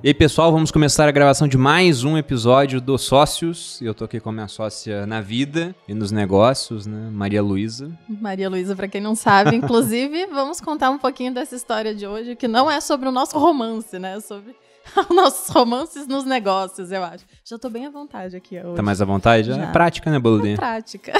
E aí, pessoal, vamos começar a gravação de mais um episódio do Sócios. Eu tô aqui com a minha sócia na vida e nos negócios, né? Maria Luísa. Maria Luísa, pra quem não sabe, inclusive, vamos contar um pouquinho dessa história de hoje, que não é sobre o nosso romance, né? É sobre nossos romances nos negócios, eu acho. Já tô bem à vontade aqui hoje. Tá mais à vontade? Já. É prática, né, Boludinha? É prática.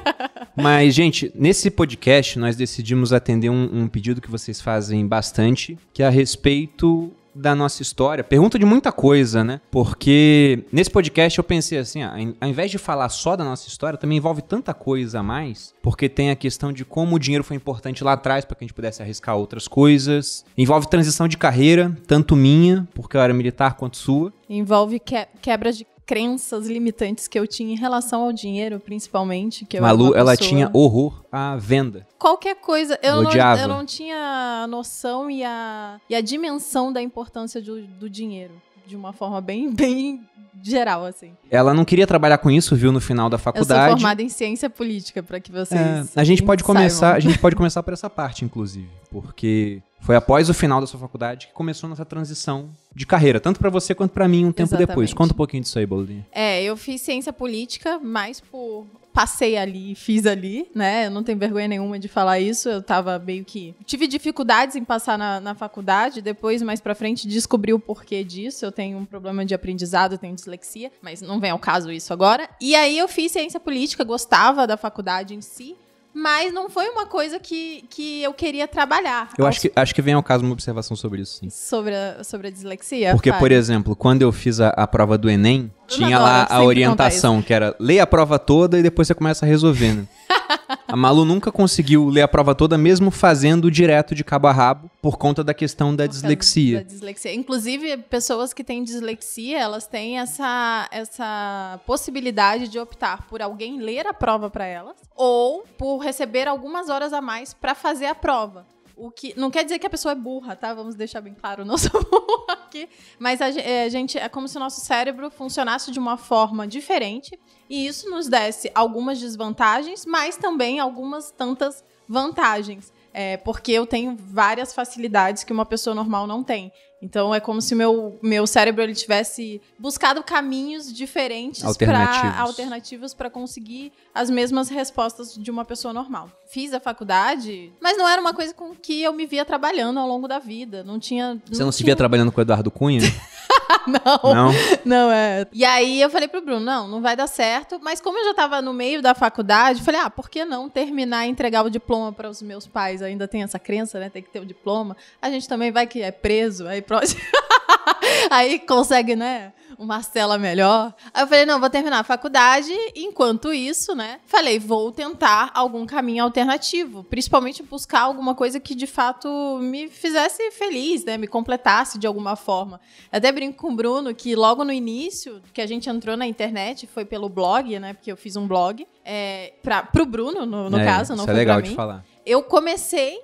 Mas, gente, nesse podcast nós decidimos atender um, um pedido que vocês fazem bastante, que é a respeito da nossa história. Pergunta de muita coisa, né? Porque nesse podcast eu pensei assim, ah, ao invés de falar só da nossa história, também envolve tanta coisa a mais, porque tem a questão de como o dinheiro foi importante lá atrás para que a gente pudesse arriscar outras coisas. Envolve transição de carreira, tanto minha, porque eu era militar, quanto sua. Envolve que quebras de crenças limitantes que eu tinha em relação ao dinheiro, principalmente. Que eu Malu, ela tinha horror à venda. Qualquer coisa. Eu não, Odiava. eu não tinha a noção e a, e a dimensão da importância do, do dinheiro. De uma forma bem, bem geral, assim. Ela não queria trabalhar com isso, viu, no final da Eu sou faculdade. formada em ciência política, para que vocês. É, a gente pode começar, a saibam. gente pode começar por essa parte, inclusive, porque foi após o final da sua faculdade que começou nossa transição de carreira, tanto pra você quanto pra mim um tempo Exatamente. depois. Conta um pouquinho disso aí, Boludinha. É, eu fiz ciência política, mais por. Passei ali, fiz ali, né? Eu não tenho vergonha nenhuma de falar isso. Eu tava meio que. Tive dificuldades em passar na, na faculdade, depois, mais pra frente, descobri o porquê disso. Eu tenho um problema de aprendizado, tenho dislexia, mas não vem ao caso isso agora. E aí eu fiz ciência política, gostava da faculdade em si, mas não foi uma coisa que, que eu queria trabalhar. Eu acho que, acho que vem ao caso uma observação sobre isso, sim. Sobre a, sobre a dislexia? Porque, por exemplo, quando eu fiz a, a prova do Enem, tinha lá a orientação, que era ler a prova toda e depois você começa a resolver, né? A Malu nunca conseguiu ler a prova toda, mesmo fazendo direto de cabo a rabo, por conta da questão da dislexia. da dislexia. Inclusive, pessoas que têm dislexia, elas têm essa, essa possibilidade de optar por alguém ler a prova para elas ou por receber algumas horas a mais para fazer a prova. O que não quer dizer que a pessoa é burra, tá? Vamos deixar bem claro, não sou burra aqui. Mas é, a gente é como se o nosso cérebro funcionasse de uma forma diferente e isso nos desse algumas desvantagens, mas também algumas tantas vantagens. É, porque eu tenho várias facilidades que uma pessoa normal não tem. Então é como se meu, meu cérebro ele tivesse buscado caminhos diferentes para alternativos para conseguir as mesmas respostas de uma pessoa normal. Fiz a faculdade, mas não era uma coisa com que eu me via trabalhando ao longo da vida. Não tinha. Você não se tinha- via trabalhando com o Eduardo Cunha? não. não? Não, é. E aí eu falei pro Bruno, não, não vai dar certo. Mas como eu já tava no meio da faculdade, eu falei, ah, por que não terminar e entregar o diploma para os meus pais? Ainda tem essa crença, né? Tem que ter o diploma. A gente também vai que é preso, aí próximo. aí consegue, né? Uma cela melhor. Aí eu falei, não, vou terminar a faculdade. Enquanto isso, né? Falei, vou tentar algum caminho alternativo. Principalmente buscar alguma coisa que de fato me fizesse feliz, né? Me completasse de alguma forma. Eu até brinco com o Bruno que logo no início que a gente entrou na internet foi pelo blog, né? Porque eu fiz um blog. É, pra, pro Bruno, no, no É, caso, não Isso é foi legal pra de mim. falar. Eu comecei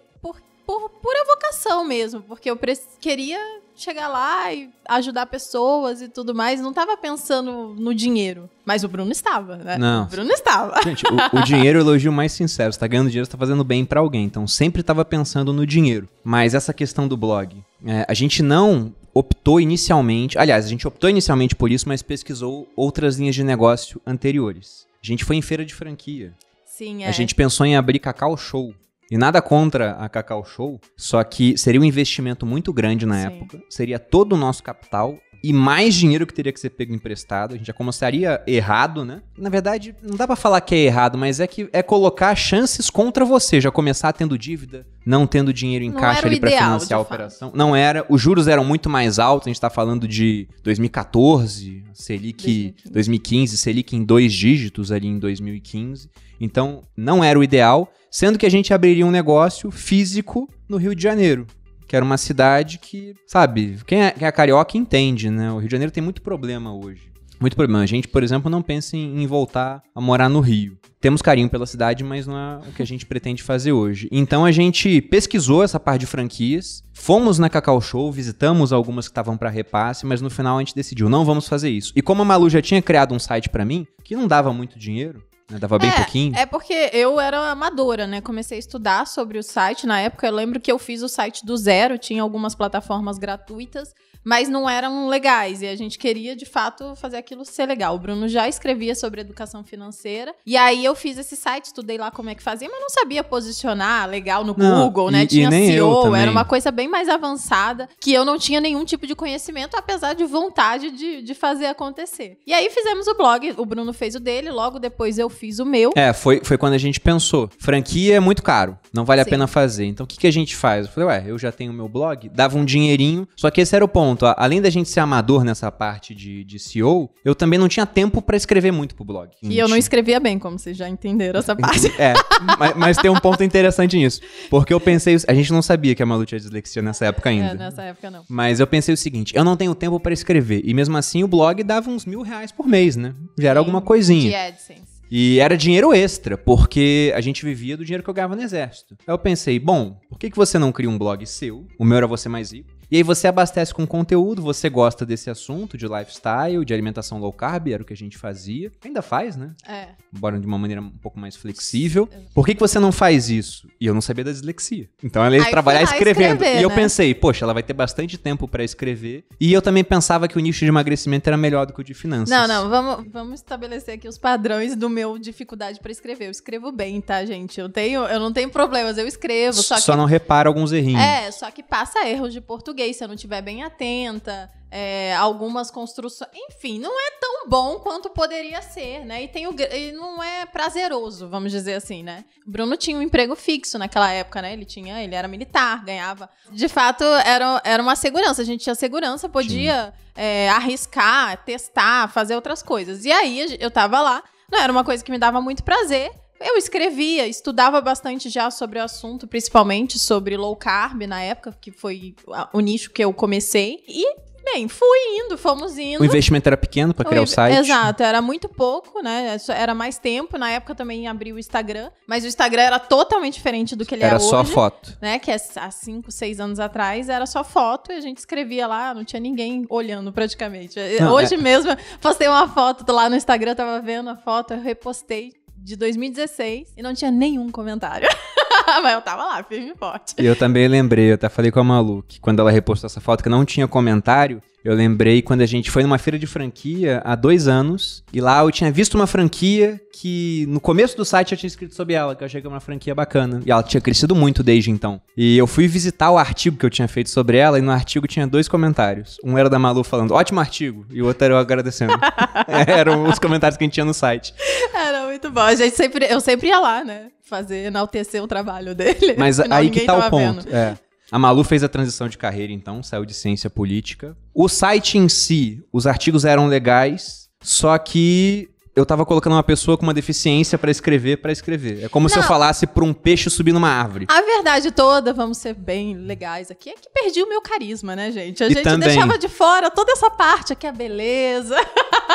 por, pura vocação mesmo, porque eu queria chegar lá e ajudar pessoas e tudo mais. Não tava pensando no dinheiro. Mas o Bruno estava, né? Não. O Bruno estava. Gente, o, o dinheiro é o elogio mais sincero. Você tá ganhando dinheiro, você tá fazendo bem pra alguém. Então sempre tava pensando no dinheiro. Mas essa questão do blog, é, a gente não optou inicialmente. Aliás, a gente optou inicialmente por isso, mas pesquisou outras linhas de negócio anteriores. A gente foi em feira de franquia. Sim, é. A gente pensou em abrir Cacau Show. E nada contra a Cacau Show, só que seria um investimento muito grande na Sim. época. Seria todo o nosso capital e mais dinheiro que teria que ser pego emprestado. A gente já começaria errado, né? Na verdade, não dá pra falar que é errado, mas é que é colocar chances contra você. Já começar tendo dívida, não tendo dinheiro em Não caixa ali pra ideal, financiar a operação. Não era. Os juros eram muito mais altos. A gente tá falando de 2014, Selic 2015. 2015, Selic em dois dígitos ali em 2015. Então, não era o ideal, sendo que a gente abriria um negócio físico no Rio de Janeiro, que era uma cidade que, sabe, quem é, quem é carioca entende, né? O Rio de Janeiro tem muito problema hoje. Muito problema. A gente, por exemplo, não pensa em, em voltar a morar no Rio. Temos carinho pela cidade, mas não é o que a gente pretende fazer hoje. Então a gente pesquisou essa parte de franquias, fomos na Cacau Show, visitamos algumas que estavam para repasse, mas no final a gente decidiu, não vamos fazer isso. E como a Malu já tinha criado um site para mim, que não dava muito dinheiro, né? Dava bem é, pouquinho. É porque eu era amadora, né? Comecei a estudar sobre o site. Na época, eu lembro que eu fiz o site do zero, tinha algumas plataformas gratuitas mas não eram legais. E a gente queria, de fato, fazer aquilo ser legal. O Bruno já escrevia sobre educação financeira. E aí eu fiz esse site, estudei lá como é que fazia, mas não sabia posicionar legal no não, Google, né? E, tinha e SEO, era uma coisa bem mais avançada, que eu não tinha nenhum tipo de conhecimento, apesar de vontade de, de fazer acontecer. E aí fizemos o blog, o Bruno fez o dele, logo depois eu fiz o meu. É, foi, foi quando a gente pensou. Franquia é muito caro, não vale Sim. a pena fazer. Então o que, que a gente faz? Eu falei, ué, eu já tenho meu blog, dava um dinheirinho, só que esse era o ponto ponto. Além da gente ser amador nessa parte de, de SEO, eu também não tinha tempo para escrever muito pro blog. E eu não escrevia bem, como vocês já entenderam essa parte. é, mas, mas, tem um ponto interessante nisso. Porque eu pensei, a gente não sabia que a Malu tinha dislexia nessa época ainda. É, nessa época não. Mas eu pensei o seguinte, eu não tenho tempo para escrever. E mesmo assim o blog dava uns mil reais por mês, né? Já era Sim, alguma coisinha. De AdSense. E era dinheiro extra, porque a gente vivia do dinheiro que eu ganhava no exército. Aí eu pensei, bom, por que, que você não cria um blog seu? O meu era você mais rico. E aí você abastece com conteúdo, você gosta desse assunto de lifestyle, de alimentação low carb, era o que a gente fazia. Ainda faz, né? É. Embora de uma maneira um pouco mais flexível. Por que, que você não faz isso? E eu não sabia da dislexia. Então ela ia aí trabalhar escrevendo. Escrever, e eu né? pensei, poxa, ela vai ter bastante tempo para escrever. E eu também pensava que o nicho de emagrecimento era melhor do que o de finanças. Não, não, vamos, vamos estabelecer aqui os padrões do meu dificuldade para escrever. Eu escrevo bem, tá, gente? Eu tenho, eu não tenho problemas, eu escrevo. Só, só que, não repara alguns errinhos. É, só que passa erros de português português se eu não estiver bem atenta. É, algumas construções. Enfim, não é tão bom quanto poderia ser, né? E, tem o, e não é prazeroso, vamos dizer assim, né? O Bruno tinha um emprego fixo naquela época, né? Ele tinha, ele era militar, ganhava. De fato, era, era uma segurança. A gente tinha segurança, podia é, arriscar, testar, fazer outras coisas. E aí eu tava lá. Não era uma coisa que me dava muito prazer. Eu escrevia, estudava bastante já sobre o assunto, principalmente sobre low carb na época, que foi o nicho que eu comecei. E Bem, fui indo, fomos indo. O investimento era pequeno para criar o, o site? Exato, era muito pouco, né? Era mais tempo. Na época também abri o Instagram, mas o Instagram era totalmente diferente do que ele era é hoje. Era só foto. Né? Que é há 5, 6 anos atrás era só foto e a gente escrevia lá, não tinha ninguém olhando praticamente. Não, hoje é... mesmo, postei uma foto lá no Instagram, tava vendo a foto, eu repostei de 2016 e não tinha nenhum comentário. Mas eu tava lá, firme e forte. E eu também lembrei, eu até falei com a Malu, que quando ela repostou essa foto que não tinha comentário, eu lembrei quando a gente foi numa feira de franquia há dois anos, e lá eu tinha visto uma franquia que no começo do site eu tinha escrito sobre ela, que eu achei que era uma franquia bacana. E ela tinha crescido muito desde então. E eu fui visitar o artigo que eu tinha feito sobre ela, e no artigo tinha dois comentários. Um era da Malu falando, ótimo artigo, e o outro era eu agradecendo. Eram os comentários que a gente tinha no site. Era muito bom. A gente sempre, eu sempre ia lá, né? Fazer, enaltecer o trabalho dele. Mas aí que tá o ponto. É. A Malu fez a transição de carreira, então, saiu de ciência política. O site em si, os artigos eram legais, só que eu tava colocando uma pessoa com uma deficiência para escrever para escrever. É como Não. se eu falasse pra um peixe subir numa árvore. A verdade toda, vamos ser bem legais aqui, é que perdi o meu carisma, né, gente? A e gente também... deixava de fora toda essa parte aqui, a beleza,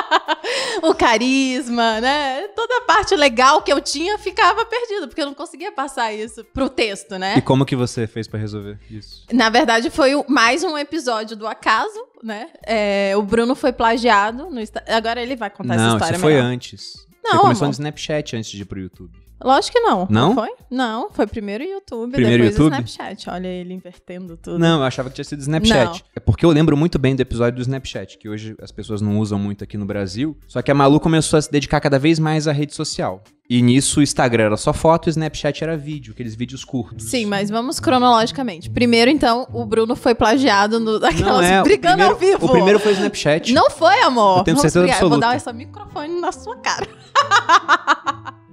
o carisma, né? Toda a parte legal que eu tinha ficava perdida, porque eu não conseguia passar isso pro texto, né? E como que você fez para resolver isso? Na verdade, foi mais um episódio do acaso, né? É, o Bruno foi plagiado. No, agora ele vai contar não, essa história. Não, foi melhor. antes. Não, Você começou amor. no Snapchat antes de ir pro YouTube. Lógico que não. Não? não foi? Não, foi primeiro YouTube, primeiro depois YouTube? Snapchat. Olha ele invertendo tudo. Não, eu achava que tinha sido Snapchat. Não. É porque eu lembro muito bem do episódio do Snapchat, que hoje as pessoas não usam muito aqui no Brasil. Só que a Malu começou a se dedicar cada vez mais à rede social. E nisso o Instagram era só foto e o Snapchat era vídeo, aqueles vídeos curtos. Sim, mas vamos cronologicamente. Primeiro, então, o Bruno foi plagiado no, daquelas é, brigando primeiro, ao vivo. O primeiro foi o Snapchat. Não foi, amor. Eu tenho certeza absoluta. Eu vou dar esse microfone na sua cara.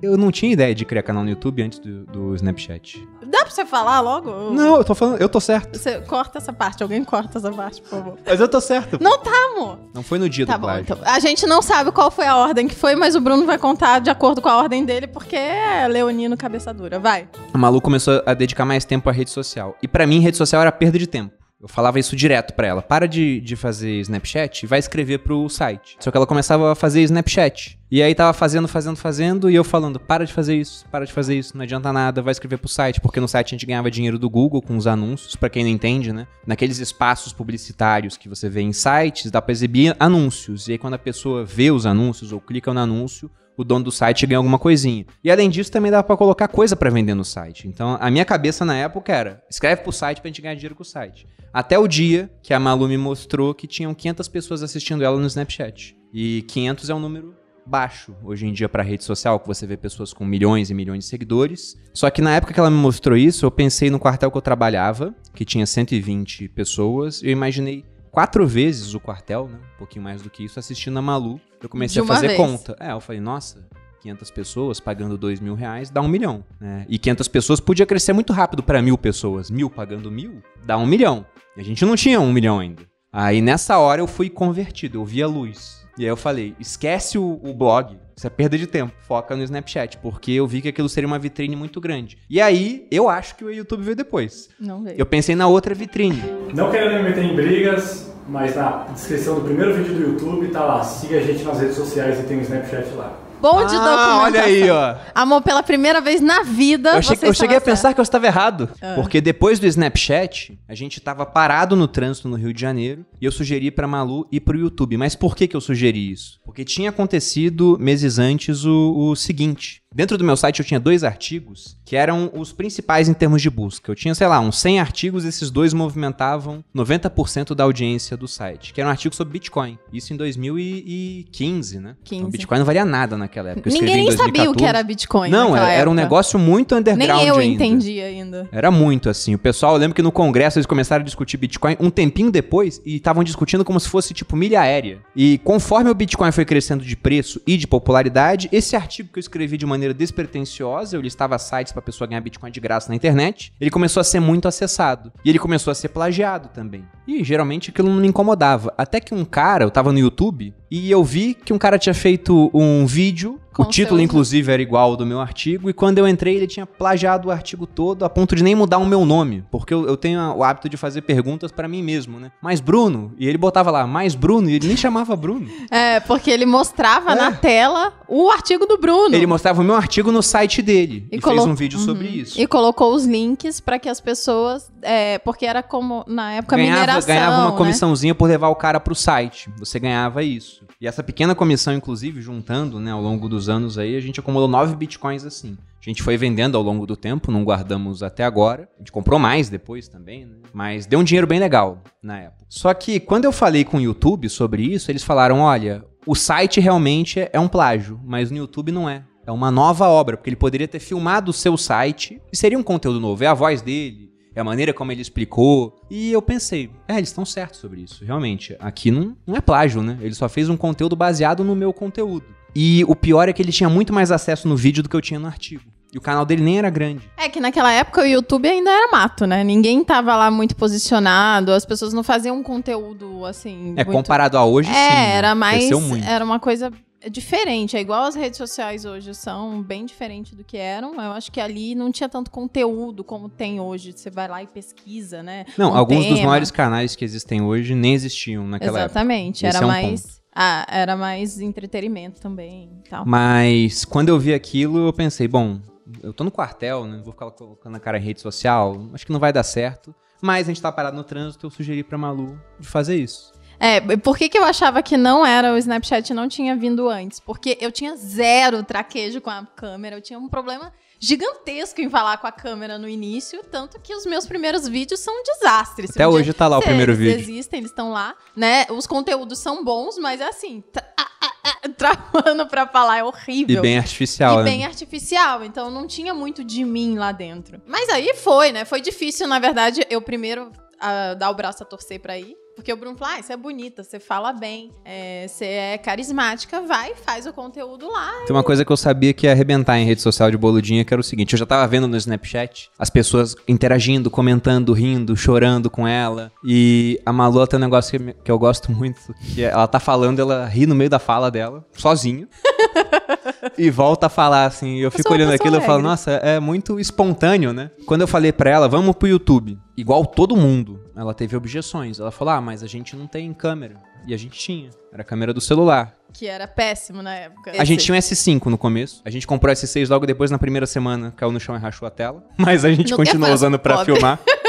Eu não tinha ideia de criar canal no YouTube antes do, do Snapchat. Dá pra você falar logo? Não, eu tô falando, eu tô certo. Você corta essa parte, alguém corta essa parte, por favor. Mas eu tô certo. Não tá, amor. Não foi no dia tá do bom, plágio. Então. A gente não sabe qual foi a ordem que foi, mas o Bruno vai contar de acordo com a ordem dele, porque é leonino cabeça dura. Vai. O Malu começou a dedicar mais tempo à rede social. E para mim, rede social era perda de tempo. Eu falava isso direto para ela. Para de, de fazer Snapchat e vai escrever pro site. Só que ela começava a fazer Snapchat. E aí tava fazendo, fazendo, fazendo, e eu falando, para de fazer isso, para de fazer isso, não adianta nada, vai escrever pro site, porque no site a gente ganhava dinheiro do Google com os anúncios, para quem não entende, né? Naqueles espaços publicitários que você vê em sites, dá pra exibir anúncios. E aí quando a pessoa vê os anúncios ou clica no anúncio, o dono do site ganha alguma coisinha. E além disso, também dá pra colocar coisa pra vender no site. Então, a minha cabeça na época era, escreve pro site pra gente ganhar dinheiro com o site. Até o dia que a Malu me mostrou que tinham 500 pessoas assistindo ela no Snapchat. E 500 é um número baixo hoje em dia para rede social, que você vê pessoas com milhões e milhões de seguidores. Só que na época que ela me mostrou isso, eu pensei no quartel que eu trabalhava, que tinha 120 pessoas, e eu imaginei quatro vezes o quartel, né? Um pouquinho mais do que isso, assistindo a Malu. Eu comecei a fazer vez. conta. É, eu falei, nossa, 500 pessoas pagando 2 mil reais dá um milhão. Né? E 500 pessoas podia crescer muito rápido para mil pessoas. Mil pagando mil dá um milhão. E a gente não tinha um milhão ainda. Aí nessa hora eu fui convertido, eu vi a luz. E aí eu falei, esquece o, o blog, isso é perda de tempo, foca no Snapchat, porque eu vi que aquilo seria uma vitrine muito grande. E aí, eu acho que o YouTube veio depois. Não veio. Eu pensei na outra vitrine. Não querendo me meter em brigas, mas na descrição do primeiro vídeo do YouTube tá lá, siga a gente nas redes sociais e tem o Snapchat lá. Bom de documentação. Ah, olha aí, ó. Amor, pela primeira vez na vida, Eu, você che- eu cheguei a estava pensar que eu estava errado. Ah. Porque depois do Snapchat, a gente tava parado no trânsito no Rio de Janeiro e eu sugeri pra Malu ir pro YouTube. Mas por que, que eu sugeri isso? Porque tinha acontecido meses antes o, o seguinte. Dentro do meu site eu tinha dois artigos que eram os principais em termos de busca. Eu tinha, sei lá, uns 100 artigos, esses dois movimentavam 90% da audiência do site, que era um artigo sobre Bitcoin. Isso em 2015, né? 15. Então, Bitcoin não valia nada naquela época. Eu Ninguém em nem sabia o que 2014. era Bitcoin. Não, era, era um negócio muito underground Nem eu ainda. entendi ainda. Era muito assim. O pessoal, eu lembro que no congresso eles começaram a discutir Bitcoin um tempinho depois e estavam discutindo como se fosse tipo milha aérea. E conforme o Bitcoin foi crescendo de preço e de popularidade, esse artigo que eu escrevi de maneira despretensiosa, eu listava sites pra pessoa ganhar Bitcoin de graça na internet, ele começou a ser muito acessado. E ele começou a ser plagiado também. E geralmente aquilo não me incomodava. Até que um cara, eu tava no YouTube, e eu vi que um cara tinha feito um vídeo, Com o título seus- inclusive era igual ao do meu artigo, e quando eu entrei ele tinha plagiado o artigo todo a ponto de nem mudar o meu nome, porque eu, eu tenho o hábito de fazer perguntas pra mim mesmo, né? Mais Bruno, e ele botava lá, mais Bruno, e ele nem chamava Bruno. É, porque ele mostrava É. na tela o artigo do Bruno. Ele mostrava o meu artigo no site dele e, colo- fez um vídeo Uhum. sobre isso. E colocou os links pra que as pessoas. é, porque era como na época ganhava, mineração. ganhava uma né? comissãozinha por levar o cara pro site. Você ganhava isso. E essa pequena comissão, inclusive, juntando, né, ao longo dos anos aí, a gente acumulou nove bitcoins assim. A gente foi vendendo ao longo do tempo, não guardamos até agora. A gente comprou mais depois também, né? Mas deu um dinheiro bem legal na época. Só que quando eu falei com o YouTube sobre isso, eles falaram: olha, o site realmente é um plágio, mas no YouTube não é. É uma nova obra, porque ele poderia ter filmado o seu site e seria um conteúdo novo. É a voz dele, é a maneira como ele explicou. E eu pensei, é, eles estão certos sobre isso, realmente. Aqui não, não é plágio, né? Ele só fez um conteúdo baseado no meu conteúdo. E o pior é que ele tinha muito mais acesso no vídeo do que eu tinha no artigo. E o canal dele nem era grande. É que naquela época o YouTube ainda era mato, né? Ninguém tava lá muito posicionado, as pessoas não faziam um conteúdo assim. É, muito... comparado a hoje, É, sim. era mais. Era uma coisa diferente. É igual as redes sociais hoje são bem diferentes do que eram. Eu acho que ali não tinha tanto conteúdo como tem hoje. Você vai lá e pesquisa, né? Não, um alguns dos tema. maiores canais que existem hoje nem existiam naquela época. Exatamente. Era é um mais. Ah, era mais entretenimento também e tal. Mas quando eu vi aquilo, eu pensei, bom, eu tô no quartel, né? Vou ficar colocando a cara em rede social, acho que não vai dar certo. Mas a gente tá parado no trânsito, eu sugeri pra Malu de fazer isso. É, por que, que eu achava que não era o Snapchat não tinha vindo antes? Porque eu tinha zero traquejo com a câmera, eu tinha um problema gigantesco em falar com a câmera no início, tanto que os meus primeiros vídeos são um desastre. Até um hoje tá lá o primeiro eles vídeo. existem, eles estão lá, né? Os conteúdos são bons, mas é assim, tra ah, ah, ah, travando pra falar é E horrível. bem artificial, E né? bem artificial, então não tinha muito de mim lá dentro. Mas aí foi, né? Foi difícil, na verdade, eu primeiro ah, dar o braço a torcer pra ir. Porque o Bruno falou, ah, você é bonita, você fala bem, é, você é carismática, vai, faz o conteúdo lá. Tem uma coisa que eu sabia que ia arrebentar em rede social de boludinha, que era o seguinte, eu já tava vendo no Snapchat as pessoas interagindo, comentando, rindo, chorando com ela. E a Malu tem um negócio que, que eu gosto muito, que é, ela tá falando, ela ri no meio da fala dela, sozinha. e volta a falar assim, e eu fico olhando aquilo e falo, nossa, é muito espontâneo, né? Quando eu falei pra ela, vamos pro YouTube, igual todo mundo, ela teve objeções. Ela falou, ah, mas a gente não tem câmera. E a gente tinha, era a câmera do celular. Que era péssimo na época. A gente tinha um S5 no começo. A gente comprou o S6 logo depois, na primeira semana, caiu no chão e rachou a tela. Mas a gente Não continuou usando pra pobre. filmar.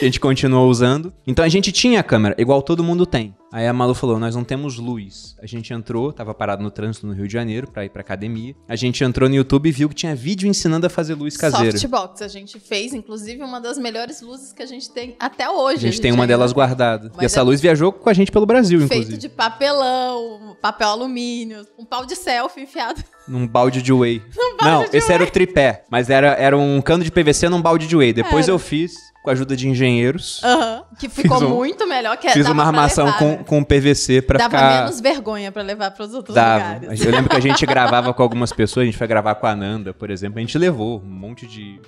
a gente continuou usando. Então a gente tinha a câmera, igual todo mundo tem. Aí a Malu falou: Nós não temos luz. A gente entrou, tava parado no trânsito no Rio de Janeiro pra ir pra academia. A gente entrou no YouTube e viu que tinha vídeo ensinando a fazer luz caseira. Softbox, a gente fez, inclusive, uma das melhores luzes que a gente tem até hoje. A gente tem uma ainda delas guardada. Mas E essa é- luz viajou com a gente pelo Brasil, Feito inclusive. de papelão, papel alumínio, um pau de selfie enfiado. Num balde de whey. não, esse era o tripé. Mas era, era um cano de PVC num balde de whey. Depois Era. eu fiz, com a ajuda de engenheiros, Aham. Que ficou um- muito melhor. Que é, fiz dava uma armação levar, com, né? com PVC pra Dava ficar. menos vergonha pra levar pros outros Dava. lugares. Eu lembro que a gente gravava com algumas pessoas, a gente foi gravar com a Nanda, por exemplo. A gente levou um monte de, de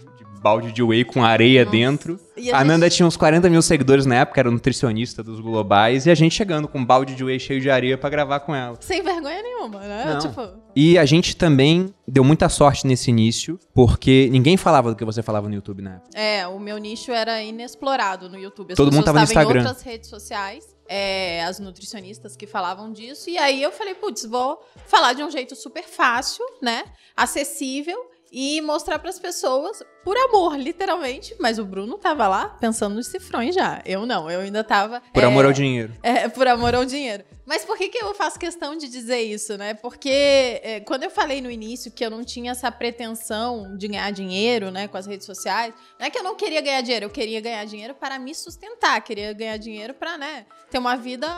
balde de whey com areia Nossa. dentro. A, a Nanda gente- tinha uns 40 mil seguidores na época, era nutricionista dos globais, e a gente chegando com um balde de whey cheio de areia pra gravar com ela. Sem vergonha nenhuma, né? Tipo, E a gente também deu muita sorte nesse início, porque ninguém falava do que você falava no YouTube na época. é, o meu nicho era inexplorado no YouTube. As Todo mundo tava no Instagram. em outras redes sociais, é, as nutricionistas que falavam disso. E aí eu falei, putz, vou falar de um jeito super fácil, né? Acessível. E mostrar pras pessoas por amor, literalmente. Mas o Bruno tava lá pensando nos cifrões já. Eu não, eu ainda tava. Por é, amor ao dinheiro. É, por amor ao dinheiro. Mas por que, que eu faço questão de dizer isso, né? Porque é, quando eu falei no início que eu não tinha essa pretensão de ganhar dinheiro, né, com as redes sociais, não é que eu não queria ganhar dinheiro, eu queria ganhar dinheiro para me sustentar, queria ganhar dinheiro para, né, ter uma vida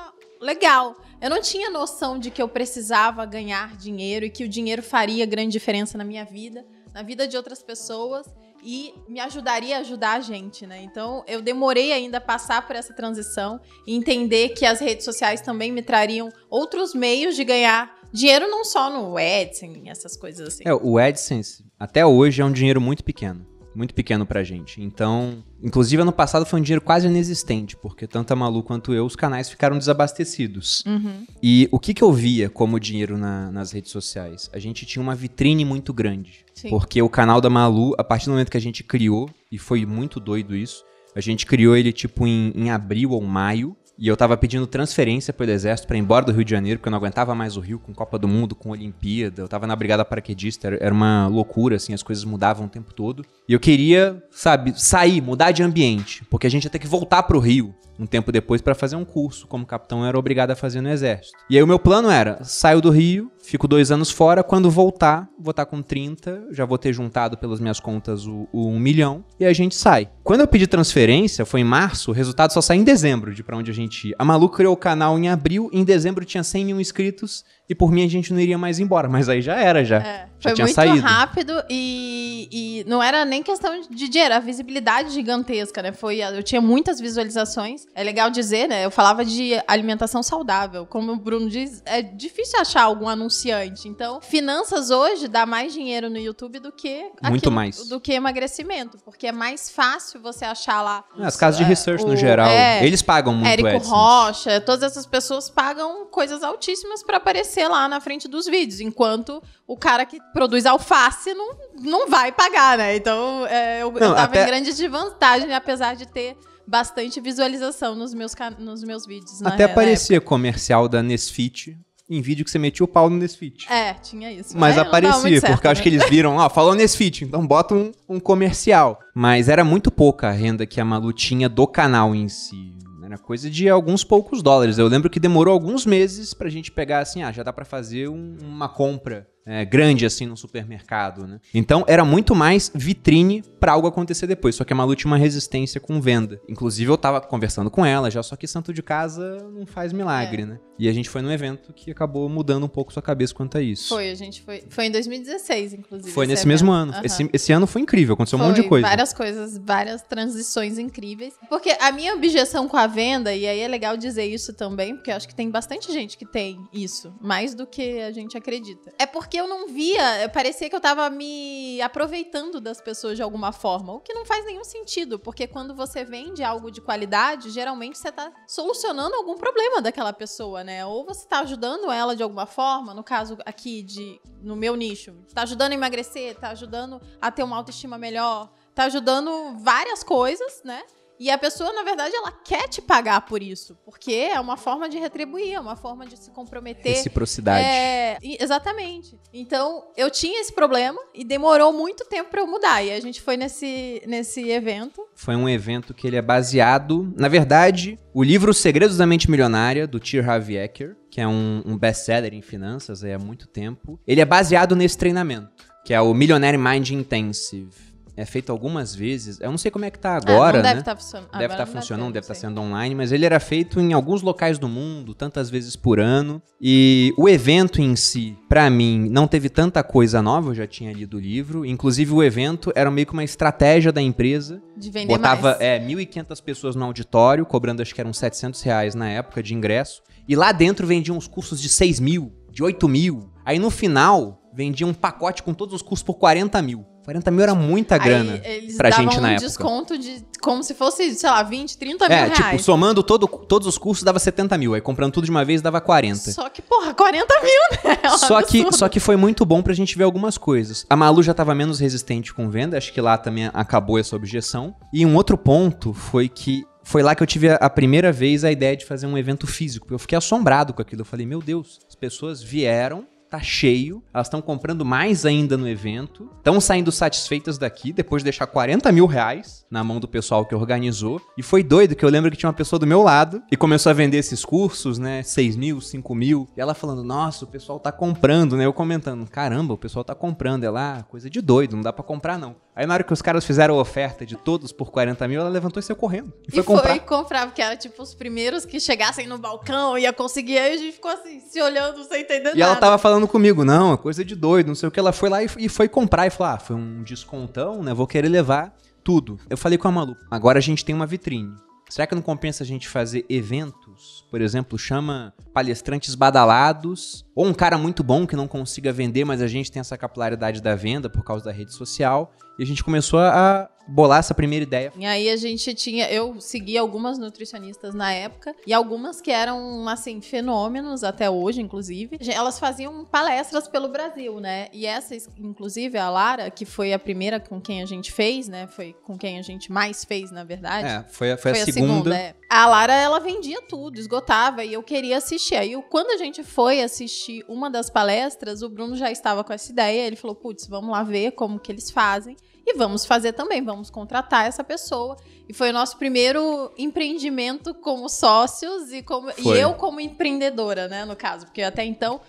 legal. Eu não tinha noção de que eu precisava ganhar dinheiro e que o dinheiro faria grande diferença na minha vida, na vida de outras pessoas e me ajudaria a ajudar a gente, né? Então, eu demorei ainda a passar por essa transição e entender que as redes sociais também me trariam outros meios de ganhar dinheiro, não só no AdSense, essas coisas assim. É, o AdSense, até hoje, é um dinheiro muito pequeno. Muito pequeno pra gente. Então, inclusive ano passado foi um dinheiro quase inexistente, porque tanto a Malu quanto eu, os canais ficaram desabastecidos. Uhum. E o que, que eu via como dinheiro na- nas redes sociais? A gente tinha uma vitrine muito grande. Sim. Porque o canal da Malu, a partir do momento que a gente criou, e foi muito doido isso, a gente criou ele tipo em, em abril ou maio. E eu tava pedindo transferência pelo exército pra ir embora do Rio de Janeiro, porque eu não aguentava mais o Rio com Copa do Mundo, com Olimpíada. Eu tava na brigada paraquedista, era, uma loucura, assim, as coisas mudavam o tempo todo. E eu queria, sabe, sair, mudar de ambiente, porque a gente ia ter que voltar pro Rio um tempo depois pra fazer um curso, como capitão era obrigado a fazer no exército. E aí o meu plano era, saio do Rio, fico dois anos fora, quando voltar, vou estar com 30, já vou ter juntado pelas minhas contas o, o 1 milhão, e a gente sai. Quando eu pedi transferência, foi em março, o resultado só sai em dezembro de pra onde a gente ia. A Malu criou o canal em abril, em dezembro tinha 100 mil inscritos, e por mim a gente não iria mais embora, mas aí já era, já. É, Já foi tinha muito saído. rápido e, e não era nem questão de dinheiro, a visibilidade gigantesca, né? Foi, eu tinha muitas visualizações. É legal dizer, né? Eu falava de alimentação saudável. Como o Bruno diz, é difícil achar algum anunciante. Então, finanças hoje dá mais dinheiro no YouTube do que Muito mais. do que emagrecimento, porque é mais fácil você achar lá As casas de é, research no geral, é, eles pagam muito Érico. Rocha, todas essas pessoas pagam coisas altíssimas pra aparecer lá na frente dos vídeos, enquanto o cara que produz alface não, não vai pagar, né? Então é, eu, eu Não, tava até- em grande desvantagem, apesar de ter bastante visualização nos meus, nos meus vídeos. na Até aparecia comercial da Nesfit em vídeo que você metia o pau no Nesfit. É, tinha isso. Mas É, aparecia, certo, porque eu acho né? que eles viram, ó, falou Nesfit, então bota um, um comercial. Mas era muito pouca a renda que a Malu tinha do canal em si. Era coisa de alguns poucos dólares. Eu lembro que demorou alguns meses pra gente pegar assim, ah, já dá pra fazer um- uma compra é, grande assim no supermercado, né? Então era muito mais vitrine pra algo acontecer depois. Só que a Malu tinha uma resistência com venda. Inclusive eu tava conversando com ela já, só que santo de casa não faz milagre, É. né? E a gente foi num evento que acabou mudando um pouco sua cabeça quanto a isso. Foi, a gente foi. Foi em 2016, inclusive. Foi esse nesse evento. mesmo ano. Aham. Esse, esse ano foi incrível, aconteceu um monte de Foi, coisa. Várias coisas, várias transições incríveis. Porque a minha objeção com a venda, e aí é legal dizer isso também, porque eu acho que tem bastante gente que tem isso, mais do que a gente acredita. É porque eu não via, parecia que eu tava me aproveitando das pessoas de alguma forma, o que não faz nenhum sentido, porque quando você vende algo de qualidade, geralmente você tá solucionando algum problema daquela pessoa, né? Ou você tá ajudando ela de alguma forma, no caso aqui de no meu nicho, tá ajudando a emagrecer, tá ajudando a ter uma autoestima melhor, tá ajudando várias coisas, né? E a pessoa, na verdade, ela quer te pagar por isso, porque é uma forma de retribuir, é uma forma de se comprometer. Reciprocidade. É, exatamente. Então, eu tinha esse problema e demorou muito tempo pra eu mudar. E a gente foi nesse, nesse evento. Foi um evento que ele é baseado, na verdade, o livro Os Segredos da Mente Milionária, do Tir Harv Eker, que é um, um best-seller em finanças há muito tempo. Ele é baseado nesse treinamento, que é o Millionaire Mind Intensive. É feito algumas vezes, eu não sei como é que tá agora, ah, não né? deve estar funcionando. Deve estar não funcionando, deve estar sei. sendo online, mas ele era feito em alguns locais do mundo, tantas vezes por ano. E o evento em si, pra mim, não teve tanta coisa nova, eu já tinha lido o livro. Inclusive, o evento era meio que uma estratégia da empresa. De vender Botava mais. é, 1.500 pessoas no auditório, cobrando acho que eram 700 reais na época de ingresso. E lá dentro vendiam uns cursos de 6 mil, de 8 mil. Aí no final, vendia um pacote com todos os cursos por 40 mil. 40 mil era muita grana Aí eles pra gente na um época. desconto de como se fosse, sei lá, 20, 30 mil É, reais. tipo, somando todo, todos os cursos dava 70 mil. Aí comprando tudo de uma vez dava 40. Só que, porra, 40 mil, né? É um Só que, só que foi muito bom pra gente ver algumas coisas. A Malu já tava menos resistente com venda, acho que lá também acabou essa objeção. E um outro ponto foi que foi lá que eu tive a primeira vez a ideia de fazer um evento físico. Eu fiquei assombrado com aquilo. Eu falei, meu Deus, as pessoas vieram. Tá cheio, elas estão comprando mais ainda no evento, estão saindo satisfeitas daqui depois de deixar 40 mil reais na mão do pessoal que organizou. E foi doido que eu lembro que tinha uma pessoa do meu lado e começou a vender esses cursos, né? 6 mil, 5 mil. E ela falando, nossa, o pessoal tá comprando, né? Eu comentando, caramba, o pessoal tá comprando. Ela, ah, coisa de doido, não dá pra comprar não. Aí na hora que os caras fizeram a oferta de todos por 40 mil, ela levantou e saiu correndo. E, E foi foi comprar. comprar, porque era tipo os primeiros que chegassem no balcão, ia conseguir. Aí a gente ficou assim, se olhando, sem entender E ela nada. tava falando comigo, não, é coisa de doido, não sei o que. Ela foi lá e, e foi comprar e falou: ah, foi um descontão, né? Vou querer levar tudo. Eu falei com a Malu, agora a gente tem uma vitrine. Será que não compensa a gente fazer Por exemplo, chama palestrantes badalados, ou um cara muito bom que não consiga vender, mas a gente tem essa capilaridade da venda por causa da rede social. E a gente começou a bolar essa primeira ideia. E aí a gente tinha, eu segui algumas nutricionistas na época e algumas que eram assim fenômenos até hoje, inclusive. Elas faziam palestras pelo Brasil, né? E essa, inclusive a Lara, que foi a primeira com quem a gente fez, né? Foi com quem a gente mais fez, na verdade. É, foi, a- foi a segunda. é. A Lara, ela vendia tudo, esgotava, e eu queria assistir. Aí, eu- quando a gente foi assistir uma das palestras, o Bruno já estava com essa ideia. Ele falou: putz, vamos lá ver como que eles fazem. E vamos fazer também, vamos contratar essa pessoa. E foi o nosso primeiro empreendimento como sócios e, como, e eu como empreendedora, né, no caso. Porque até então,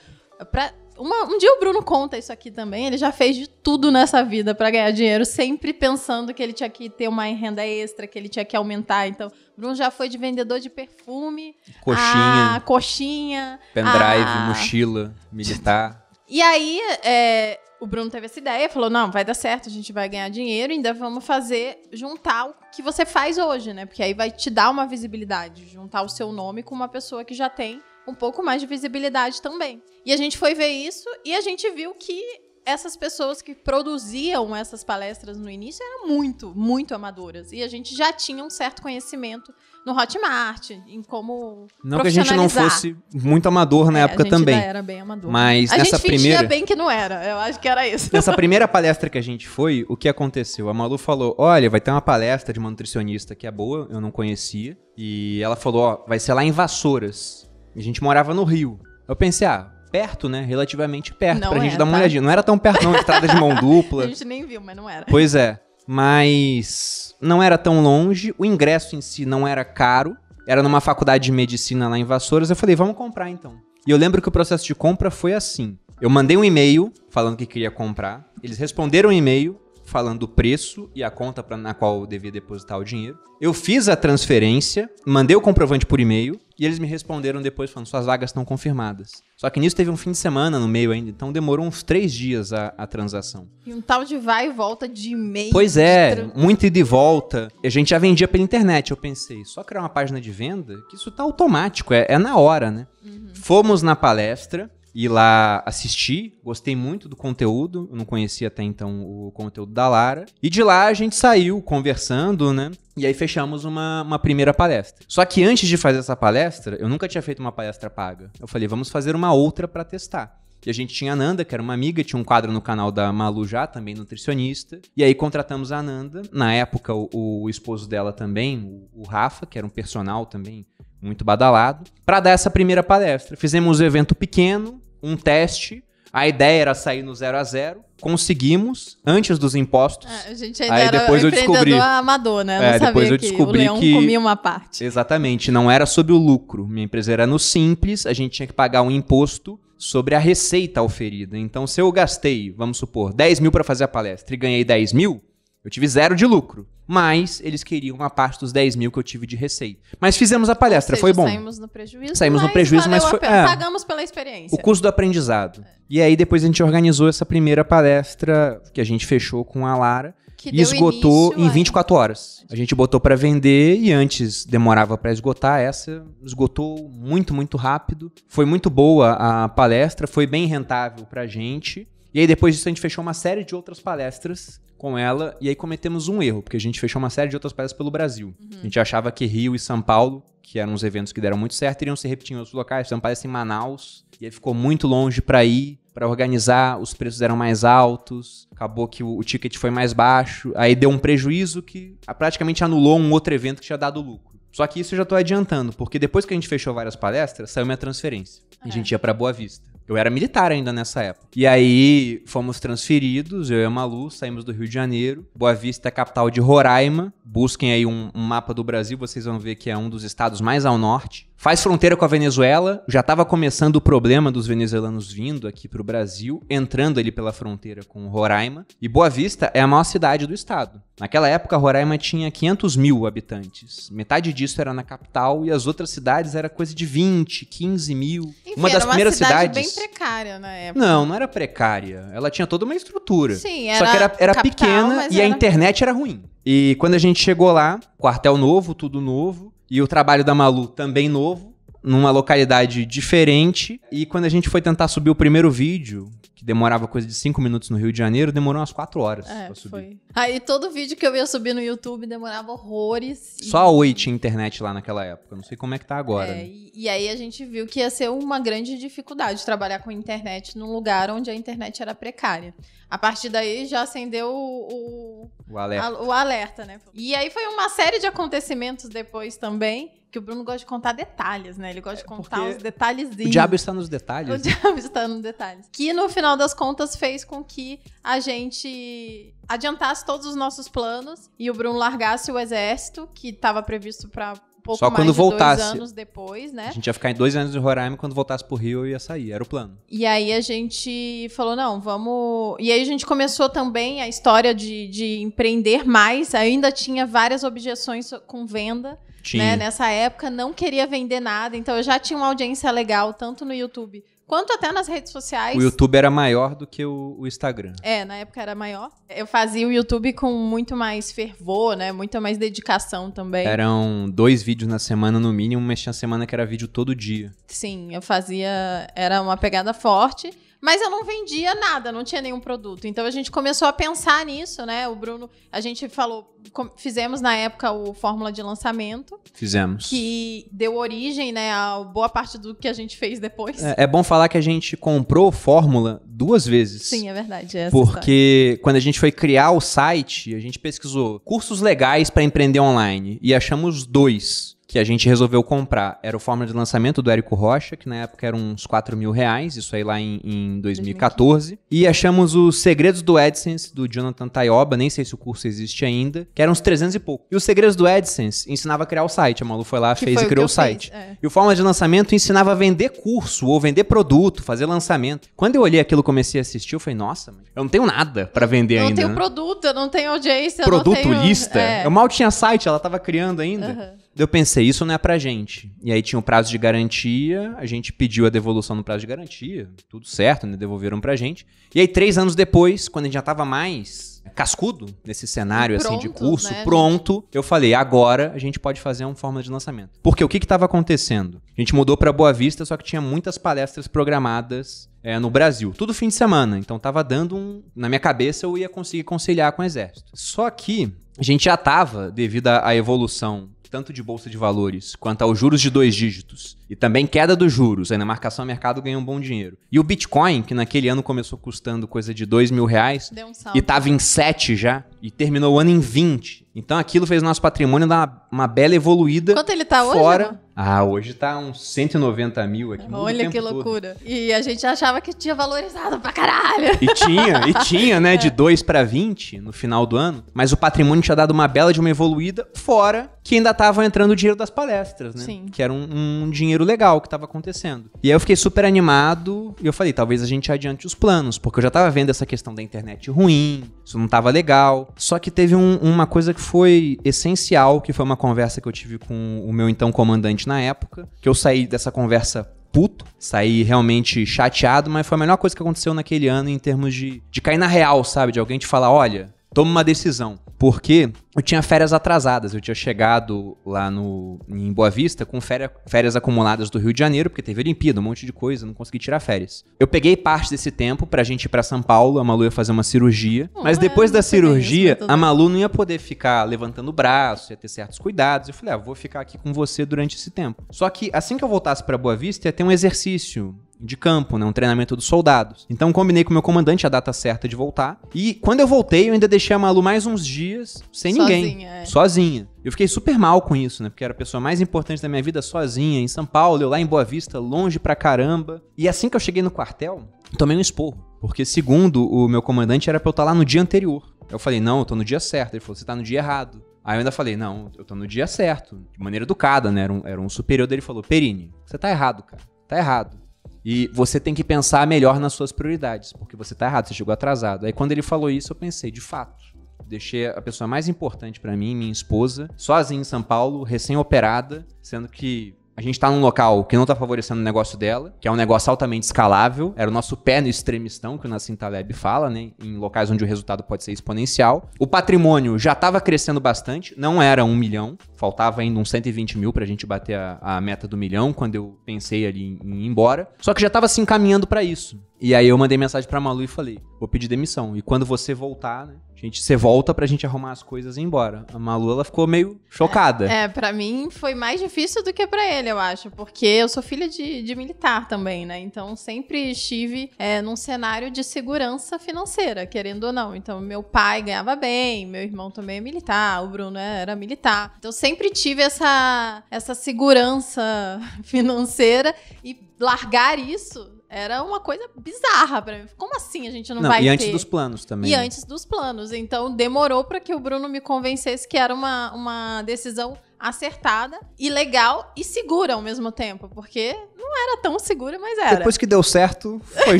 pra, uma- um dia o Bruno conta isso aqui também. Ele já fez de tudo nessa vida pra ganhar dinheiro, sempre pensando que ele tinha que ter uma renda extra, que ele tinha que aumentar. Então, o Bruno já foi de vendedor de perfume, Coxinha, a coxinha. pendrive, a- mochila, militar. E aí, é, o Bruno teve essa ideia, falou: não, vai dar certo, a gente vai ganhar dinheiro, ainda vamos fazer, juntar o que você faz hoje, né? Porque aí vai te dar uma visibilidade, juntar o seu nome com uma pessoa que já tem um pouco mais de visibilidade também. E a gente foi ver isso e a gente viu que essas pessoas que produziam essas palestras no início eram muito, muito amadoras. E a gente já tinha um certo conhecimento no Hotmart, em como Não que a gente não fosse muito amador na É, época a gente também. ainda era bem amador. Mas a nessa gente primeira. bem que não era. Eu acho que era isso. Nessa primeira palestra que a gente foi, o que aconteceu? A Malu falou: Olha, vai ter uma palestra de uma nutricionista que é boa, eu não conhecia. E ela falou: Ó, vai ser lá em Vassouras. A gente morava no Rio. Eu pensei: Ah, perto, né? Relativamente perto, Não pra gente é, dar uma tá? olhadinha. Não era tão perto, não, estrada de mão A dupla. gente nem viu, mas não era. Pois é. Mas não era tão longe, o ingresso em si não era caro. Era numa faculdade de medicina lá em Vassouras. Eu falei, vamos comprar então. E eu lembro que o processo de compra foi assim. Eu mandei um e-mail falando que queria comprar. Eles responderam o e-mail falando o preço e a conta pra, na qual eu devia depositar o dinheiro. Eu fiz a transferência, mandei o comprovante por e-mail e eles me responderam depois falando suas vagas estão confirmadas. Só que nisso teve um fim de semana no meio ainda, então demorou uns três dias a, a transação. E um tal de vai e volta de e-mail. Pois é, tran- muito ida e volta. A gente já vendia pela internet. Eu pensei, só criar uma página de venda, que isso tá automático, é, é na hora, né? Fomos na palestra e lá assisti, gostei muito do conteúdo. Eu não conhecia até então o conteúdo da Lara. E de lá a gente saiu conversando, né? E aí fechamos uma, uma primeira palestra. Só que antes de fazer essa palestra, eu nunca tinha feito uma palestra paga. Eu falei, vamos fazer uma outra pra testar. E a gente tinha a Nanda, que era uma amiga, tinha um quadro no canal da Malu já, também nutricionista. E aí contratamos a Nanda. Na época, o, o esposo dela também, o, o Rafa, que era um personal também muito badalado, para dar essa primeira palestra. Fizemos um evento pequeno, um teste. A ideia era sair no zero a zero. Conseguimos, antes dos impostos. É, a gente ainda Aí depois eu descobri. amador, né? Eu É, depois eu descobri o leão que- comia uma parte. Exatamente, não era sobre o lucro. Minha empresa era no simples, a gente tinha que pagar um imposto sobre a receita oferida. Então, se eu gastei, vamos supor, 10 mil para fazer a palestra e ganhei 10 mil, eu tive zero de lucro. Mas eles queriam uma parte dos 10 mil que eu tive de receita. Mas fizemos a palestra, seja, foi bom. Saímos no prejuízo. Saímos no prejuízo, mas a foi- é. Pagamos pela experiência. O custo do aprendizado. E aí depois a gente organizou essa primeira palestra que a gente fechou com a Lara que e esgotou em a- 24 horas. A gente botou pra vender e antes demorava pra esgotar, essa esgotou muito, muito rápido. Foi muito boa a palestra, foi bem rentável pra gente. E aí depois disso a gente fechou uma série de outras palestras com ela e aí cometemos um erro, porque a gente fechou uma série de outras palestras pelo Brasil. A gente achava que Rio e São Paulo, que eram os eventos que deram muito certo, iriam se repetir em outros locais. Então palestra em Manaus, e aí ficou muito longe pra ir, pra organizar, os preços eram mais altos, acabou que o, o ticket foi mais baixo, aí deu um prejuízo que ah, praticamente anulou um outro evento que tinha dado lucro. Só que isso eu já tô adiantando, porque depois que a gente fechou várias palestras, saiu minha transferência. A É. gente ia pra Boa Vista. Eu era militar ainda nessa época. E aí fomos transferidos, eu e a Malu, saímos do Rio de Janeiro. Boa Vista é capital de Roraima. Busquem aí um, um mapa do Brasil, vocês vão ver que é um dos estados mais ao norte. Faz fronteira com a Venezuela. Já estava começando o problema dos venezuelanos vindo aqui pro Brasil, entrando ali pela fronteira com Roraima. E Boa Vista é a maior cidade do estado. Naquela época, Roraima tinha 500 mil habitantes. Metade disso era na capital e as outras cidades era coisa de 20, 15 mil. Enfim, uma das era primeiras cidade cidades. bem precária na época. Não, não era precária. Ela tinha toda uma estrutura. Sim, Só que era, era capital, pequena e a era- internet era ruim. E quando a gente chegou lá, quartel novo, tudo novo, e o trabalho da Malu também novo, numa localidade diferente. E quando a gente foi tentar subir o primeiro vídeo, que demorava coisa de 5 minutos no Rio de Janeiro, demorou umas 4 horas É, pra subir. foi. Aí todo vídeo que eu ia subir no YouTube demorava horrores. Só a Oi tinha internet lá naquela época. Não sei como é que tá agora. É, né? e, e aí a gente viu que ia ser uma grande dificuldade trabalhar com internet num lugar onde a internet era precária. A partir daí já acendeu o, o, O alerta. a- o alerta, né? E aí foi uma série de acontecimentos depois também, que o Bruno gosta de contar detalhes, né? Ele gosta de contar porque os detalhezinhos. O diabo está nos O detalhes. diabo está no detalhes. Que no final das contas fez com que a gente adiantasse todos os nossos planos e o Bruno largasse o exército, que estava previsto para pouco Só mais quando de voltasse. dois anos depois, né? A gente ia ficar em dois anos em Roraima quando voltasse pro Rio eu ia sair. Era o plano. E aí a gente falou, não, vamos. E aí a gente começou também a história de, de empreender mais. Ainda tinha várias objeções com venda. Né? Nessa época não queria vender nada, então eu já tinha uma audiência legal, tanto no YouTube quanto até nas redes sociais. O YouTube era maior do que o, o Instagram. É, na época era maior. Eu fazia o YouTube com muito mais fervor, né? Muita mais dedicação também. Eram dois vídeos na semana no mínimo, mas tinha semana que era vídeo todo dia. Sim, eu fazia. Era uma pegada forte. Mas eu não vendia nada, não tinha nenhum produto. Então a gente começou a pensar nisso, né? O Bruno, a gente falou, fizemos na época o Fórmula de Lançamento, Fizemos. que deu origem, né, a boa parte do que a gente fez depois. É, é bom falar que a gente comprou Fórmula duas vezes. Sim, é verdade. é essa história. Porque quando a gente foi criar o site, a gente pesquisou cursos legais para empreender online e achamos dois que a gente resolveu comprar. Era o Fórmula de Lançamento do Érico Rocha, que na época era uns 4 mil reais, isso aí lá em, em 2014. E achamos os Segredos do AdSense, do Jonathan Tayoba, nem sei se o curso existe ainda, que eram uns 300 e pouco. E os Segredos do AdSense ensinava a criar o site. A Malu foi lá, Que fez foi e criou o eu fiz, site. é. E o Fórmula de Lançamento ensinava a vender curso ou vender produto, fazer lançamento. Quando eu olhei aquilo comecei a assistir, eu falei, nossa, eu não tenho nada pra vender Eu não ainda. tenho né? produto, eu não tenho audiência, eu Produto, não tenho... lista. É. Eu mal tinha site, ela tava criando ainda. Aham. Eu pensei, isso não é pra gente. E aí tinha o prazo de garantia, a gente pediu a devolução no prazo de garantia, tudo certo, né? Devolveram pra gente. E aí, três anos depois, quando a gente já tava mais cascudo nesse cenário assim de curso, né, pronto, eu falei, agora a gente pode fazer uma fórmula de lançamento. Porque o que que tava acontecendo? A gente mudou pra Boa Vista, só que tinha muitas palestras programadas é, no Brasil. Tudo fim de semana. Então tava dando um. Na minha cabeça eu ia conseguir conciliar com o exército. Só que a gente já tava, devido à evolução tanto de bolsa de valores quanto aos juros de dois dígitos, e também queda dos juros, aí na marcação a mercado ganha um bom dinheiro. E o Bitcoin, que naquele ano começou custando coisa de 2 mil reais, Deu um e tava em 7 já, e terminou o ano em 20. Então aquilo fez nosso patrimônio dar uma, uma bela evoluída. Quanto ele tá hoje? fora. Ah, hoje tá uns 190 mil aqui. Olha que todo. loucura. E a gente achava que tinha valorizado pra caralho. E tinha, e tinha, É. né, de 2 para 20 no final do ano, mas o patrimônio tinha dado uma bela de uma evoluída, fora que ainda tava entrando o dinheiro das palestras, né? Sim. Que era um, um dinheiro legal que tava acontecendo. E aí eu fiquei super animado e eu falei, talvez a gente adiante os planos, porque eu já tava vendo essa questão da internet ruim, isso não tava legal. Só que teve um- uma coisa que foi essencial, que foi uma conversa que eu tive com o meu então comandante na época, que eu saí dessa conversa puto, saí realmente chateado, mas foi a melhor coisa que aconteceu naquele ano em termos de, de cair na real, sabe? De alguém te falar, olha, toma uma decisão. Porque eu tinha férias atrasadas, eu tinha chegado lá no, em Boa Vista com féria- férias acumuladas do Rio de Janeiro, porque teve Olimpíada, um monte de coisa, não consegui tirar férias. Eu peguei parte desse tempo pra gente ir pra São Paulo, a Malu ia fazer uma cirurgia, Não, mas é, depois da bem isso, cirurgia, mas tudo a. Malu não ia poder ficar levantando o braço, ia ter certos cuidados. Eu falei, ah, vou ficar aqui com você durante esse tempo. Só que assim que eu voltasse pra Boa Vista, ia ter um exercício de campo, né, um treinamento dos soldados. Então combinei com o meu comandante a data certa de voltar. E quando eu voltei, eu ainda deixei a Malu mais uns dias sem ninguém, Sozinha, é. sozinha. Eu fiquei super mal com isso, né? Porque era a pessoa mais importante da minha vida sozinha, em São Paulo, eu lá em Boa Vista, longe pra caramba. E assim que eu cheguei no quartel, tomei um esporro. Porque, segundo o meu comandante, era pra eu estar lá no dia anterior. Eu falei, não, eu tô no dia certo. Ele falou, você tá no dia errado. Aí eu ainda falei, não, eu tô no dia certo. De maneira educada, né? Era um, era um superior dele falou, Perini, você tá errado, cara. Tá errado. E você tem que pensar melhor nas suas prioridades, porque você tá errado, você chegou atrasado. Aí quando ele falou isso, eu pensei, de fato. Deixei a pessoa mais importante pra mim, minha esposa, sozinha em São Paulo, recém-operada, sendo que a gente tá num local que não tá favorecendo o negócio dela, que é um negócio altamente escalável. Era o nosso pé no extremistão, que o Nassim Taleb fala, né? Em locais onde o resultado pode ser exponencial. O patrimônio já tava crescendo bastante, não era um milhão, faltava ainda uns 120 mil pra gente bater a, a meta do milhão, quando eu pensei ali em, ir embora. Só que já tava se encaminhando pra isso. E aí eu mandei mensagem pra Malu e falei: vou pedir demissão. E quando você voltar, né? Gente, você volta pra gente arrumar as coisas e ir embora. A Malu, ela ficou meio chocada. É, pra mim foi mais difícil do que pra ele, eu acho. Porque eu sou filha de, de militar também, né? Então sempre estive é, num cenário de segurança financeira, querendo ou não. Então meu pai ganhava bem, meu irmão também é militar, o Bruno é- era militar. Então sempre tive essa, essa segurança financeira e largar isso era uma coisa bizarra pra mim. Como assim a gente não, Não, vai e antes ter? dos planos também. E né? antes dos planos. Então demorou para que o Bruno me convencesse que era uma, uma decisão acertada e legal e segura ao mesmo tempo. Porque não era tão segura, mas era. Depois que deu certo, foi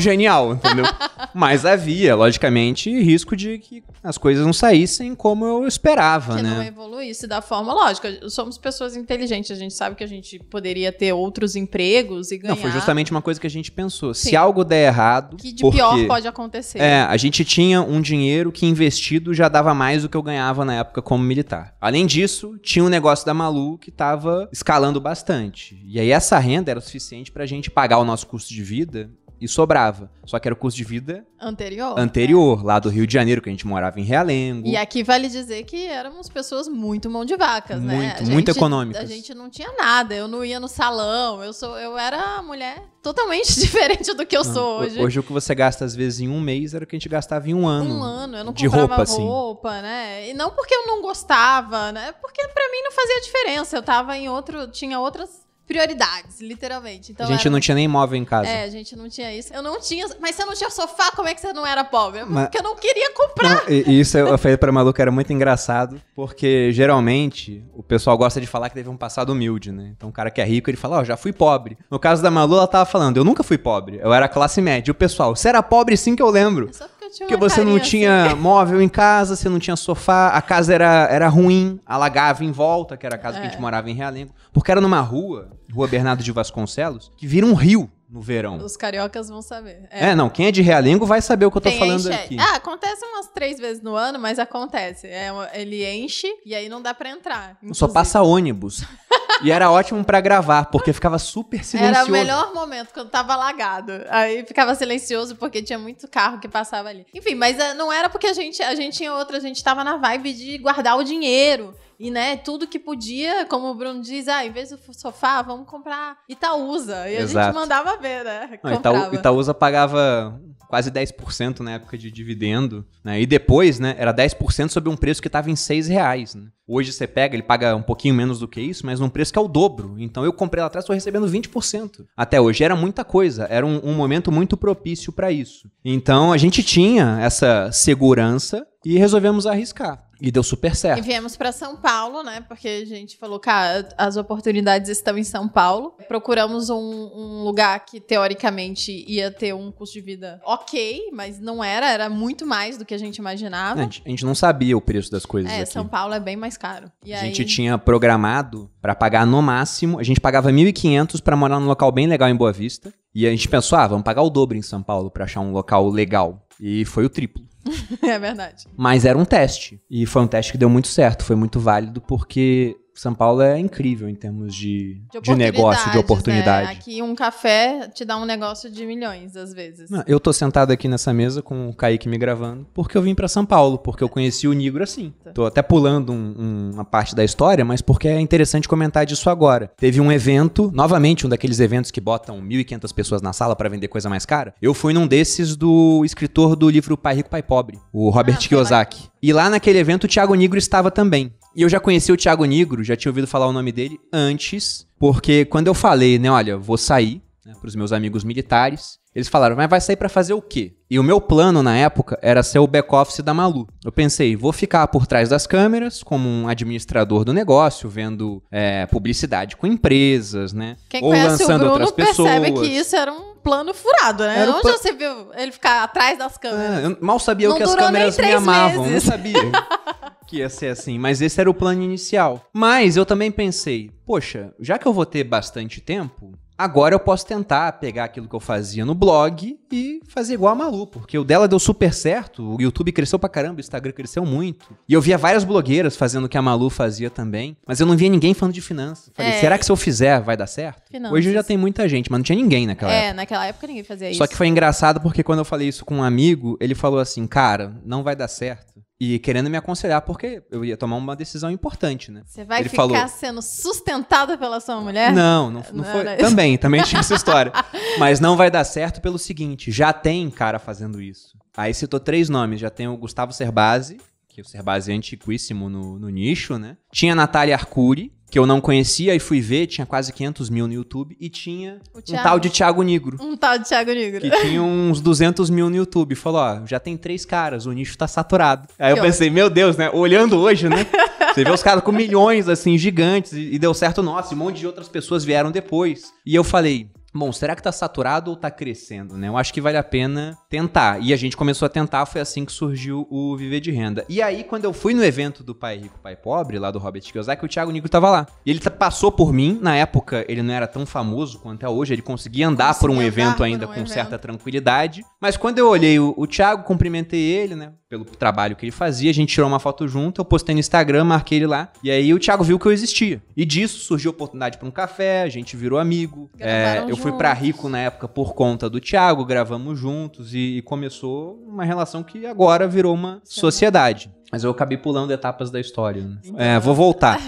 genial, entendeu? Mas havia, logicamente, risco de que as coisas não saíssem como eu esperava, que não né? evoluísse da forma lógica. Somos pessoas inteligentes, a gente sabe que a gente poderia ter outros empregos e ganhar. Não, foi justamente uma coisa que a gente pensou. Se Sim. algo der errado. que de porque, pior pode acontecer. É, a gente tinha um dinheiro que investido já dava mais do que eu ganhava na época como militar. Além disso, tinha um negócio da Malu que tava escalando bastante. E aí essa renda era o suficiente pra gente pagar o nosso custo de vida e sobrava. Só que era o custo de vida Anterior. anterior, lá do Rio de Janeiro, que a gente morava em Realengo. E aqui vale dizer que éramos pessoas muito mão de vacas, né? Muito, A muito gente- econômicas. A gente não tinha nada, eu não ia no salão, eu sou, eu era mulher totalmente diferente do que eu Não, sou ho- hoje. Hoje o que você gasta às vezes em um mês era o que a gente gastava em um ano. um ano, eu não de comprava roupa, assim. roupa, né? E não porque eu não gostava, né? Porque pra mim não fazia diferença. Eu tava em outro, tinha outras prioridades, literalmente. Então a gente era- não tinha nem imóvel em casa. É, a gente não tinha isso. Eu não tinha. Mas você não tinha sofá, como é que você não era pobre? Mas- Porque eu não queria comprar. Não, e isso eu eu falei pra Malu que era muito engraçado, porque geralmente o pessoal gosta de falar que teve um passado humilde, né? Então o cara que é rico, ele fala, ó, já fui pobre. No caso da Malu, ela tava falando, eu nunca fui pobre, eu era classe média. E o pessoal, você era pobre sim que eu lembro. Só porque eu Porque você não tinha assim. móvel em casa, você não tinha sofá, a casa era, era ruim, alagava em volta, que era a casa que a gente É. morava em Realengo. Porque era numa rua, Rua Bernardo de Vasconcelos, que vira um rio no verão. Os cariocas vão saber. É, não, quem é de Realengo vai saber o que eu tô Tem falando enche- aqui. Ah, acontece umas três vezes no ano, mas acontece. É, ele enche e aí não dá pra entrar. Só inclusive. passa ônibus. e era ótimo pra gravar, porque ficava super silencioso. Era o melhor momento, quando tava alagado. Aí ficava silencioso porque tinha muito carro que passava ali. Enfim, mas eh, não era porque a gente, a gente tinha outra, a gente tava na vibe de guardar o dinheiro. E, né, tudo que podia, como o Bruno diz, ah, em vez do sofá, vamos comprar Itaúsa. E a Exato. gente mandava ver, né? Não. Itaú, Itaúsa pagava quase 10% na época de dividendo, né? E depois, né, era 10% sobre um preço que estava em 6 reais, né? Hoje você pega, ele paga um pouquinho menos do que isso, mas num preço que é o dobro. Então eu comprei lá atrás, estou recebendo 20%. Até hoje era muita coisa, era um, um momento muito propício para isso. Então a gente tinha essa segurança e resolvemos arriscar. E deu super E certo. viemos para São Paulo, né? Porque a gente falou, cara, as oportunidades estão em São Paulo. Procuramos um, um lugar que, teoricamente, ia ter um custo de vida ok, mas não era, era muito mais do que a gente imaginava. A gente, a gente não sabia o preço das coisas É, aqui. São Paulo é bem mais caro. E A aí, gente tinha programado pra pagar no máximo, a gente pagava 1.500 pra morar num local bem legal em Boa Vista. E a gente pensou, ah, vamos pagar o dobro em São Paulo pra achar um local legal. E foi o triplo. é verdade. Mas era um teste. E foi um teste que deu muito certo, foi muito válido, porque São Paulo é incrível em termos de, de, negócio, de oportunidade. né? Aqui um café te dá um negócio de milhões, às vezes. Não, Eu tô sentado aqui nessa mesa com o Kaique me gravando, porque eu vim pra São Paulo, porque eu conheci o Nigro assim. Tô até pulando um- um- uma parte da história, mas porque é interessante comentar disso agora. Teve um evento, novamente um daqueles eventos que botam 1.500 pessoas na sala pra vender coisa mais cara. Eu fui num desses do escritor do livro Pai Rico, Pai Pobre, o Robert Ah. Kiyosaki. E lá naquele evento o Thiago Nigro estava também. E eu já conheci o Thiago Nigro, já tinha ouvido falar o nome dele antes, porque quando eu falei, né, olha, vou sair né, para os meus amigos militares, eles falaram, mas vai sair pra fazer o quê? E o meu plano na época era ser o back-office da Malu. Eu pensei, vou ficar por trás das câmeras como um administrador do negócio, vendo é, publicidade com empresas, né? Quem ou conhece o lançando Bruno outras pessoas. percebe que isso era um plano furado, né? Era o Onde você viu ele ficar atrás das câmeras? Ah, eu mal sabia o Não que as câmeras me amavam, meses. não sabia que ia ser assim, mas esse era o plano inicial. Mas eu também pensei, poxa, já que eu vou ter bastante tempo, agora eu posso tentar pegar aquilo que eu fazia no blog e fazer igual a Malu, porque o dela deu super certo, o YouTube cresceu pra caramba, o Instagram cresceu muito. E eu via várias blogueiras fazendo o que a Malu fazia também, mas eu não via ninguém falando de finanças. Falei, É. será que se eu fizer vai dar certo? Finanças. Hoje já tem muita gente, mas não tinha ninguém naquela época. É, naquela época ninguém fazia isso. Só que foi engraçado porque quando eu falei isso com um amigo, ele falou assim, cara, não vai dar certo. E querendo me aconselhar, porque eu ia tomar uma decisão importante, né? Você vai Ele ficar falou- sendo sustentada pela sua mulher? Não, não, não Não foi. era isso. Também, também tinha essa história. Mas não vai dar certo pelo seguinte: já tem cara fazendo isso. Aí citou três nomes: já tem o Gustavo Cerbasi, que o Cerbasi é antiquíssimo no, no nicho, né? Tinha a Natália Arcuri, que eu não conhecia e fui ver, tinha quase 500 mil no YouTube. E tinha O um tal de Thiago Nigro. Um tal de Thiago Negro. que tinha uns 200 mil no YouTube. Falou, ó, já tem três caras, o nicho tá saturado. Aí eu Que pensei, meu Deus, né? Olhando hoje, né? Você vê os caras com milhões, assim, gigantes, e, e deu certo nosso, e um monte de outras pessoas vieram depois. E eu falei, bom, será que tá saturado ou tá crescendo, né? Eu acho que vale a pena tentar. E a gente começou a tentar, foi assim que surgiu o Viver de Renda. E aí, quando eu fui no evento do Pai Rico, Pai Pobre, lá do Robert Kiyosaki, o Thiago Nigro tava lá. E ele tá- passou por mim, na época ele não era tão famoso quanto é hoje, ele conseguia andar por um Conseguia andar evento por ainda um com evento. certa tranquilidade. Mas quando eu olhei o, o Thiago, cumprimentei ele, né? Pelo trabalho que ele fazia, a gente tirou uma foto junto, eu postei no Instagram, marquei ele lá. E aí o Thiago viu que eu existia. E disso surgiu a oportunidade para um café, a gente virou amigo. É, eu fui juntos. Rico na época por conta do Thiago, gravamos juntos e, e começou uma relação que agora virou uma sociedade. Mas eu acabei pulando etapas da história. né? É, vou voltar.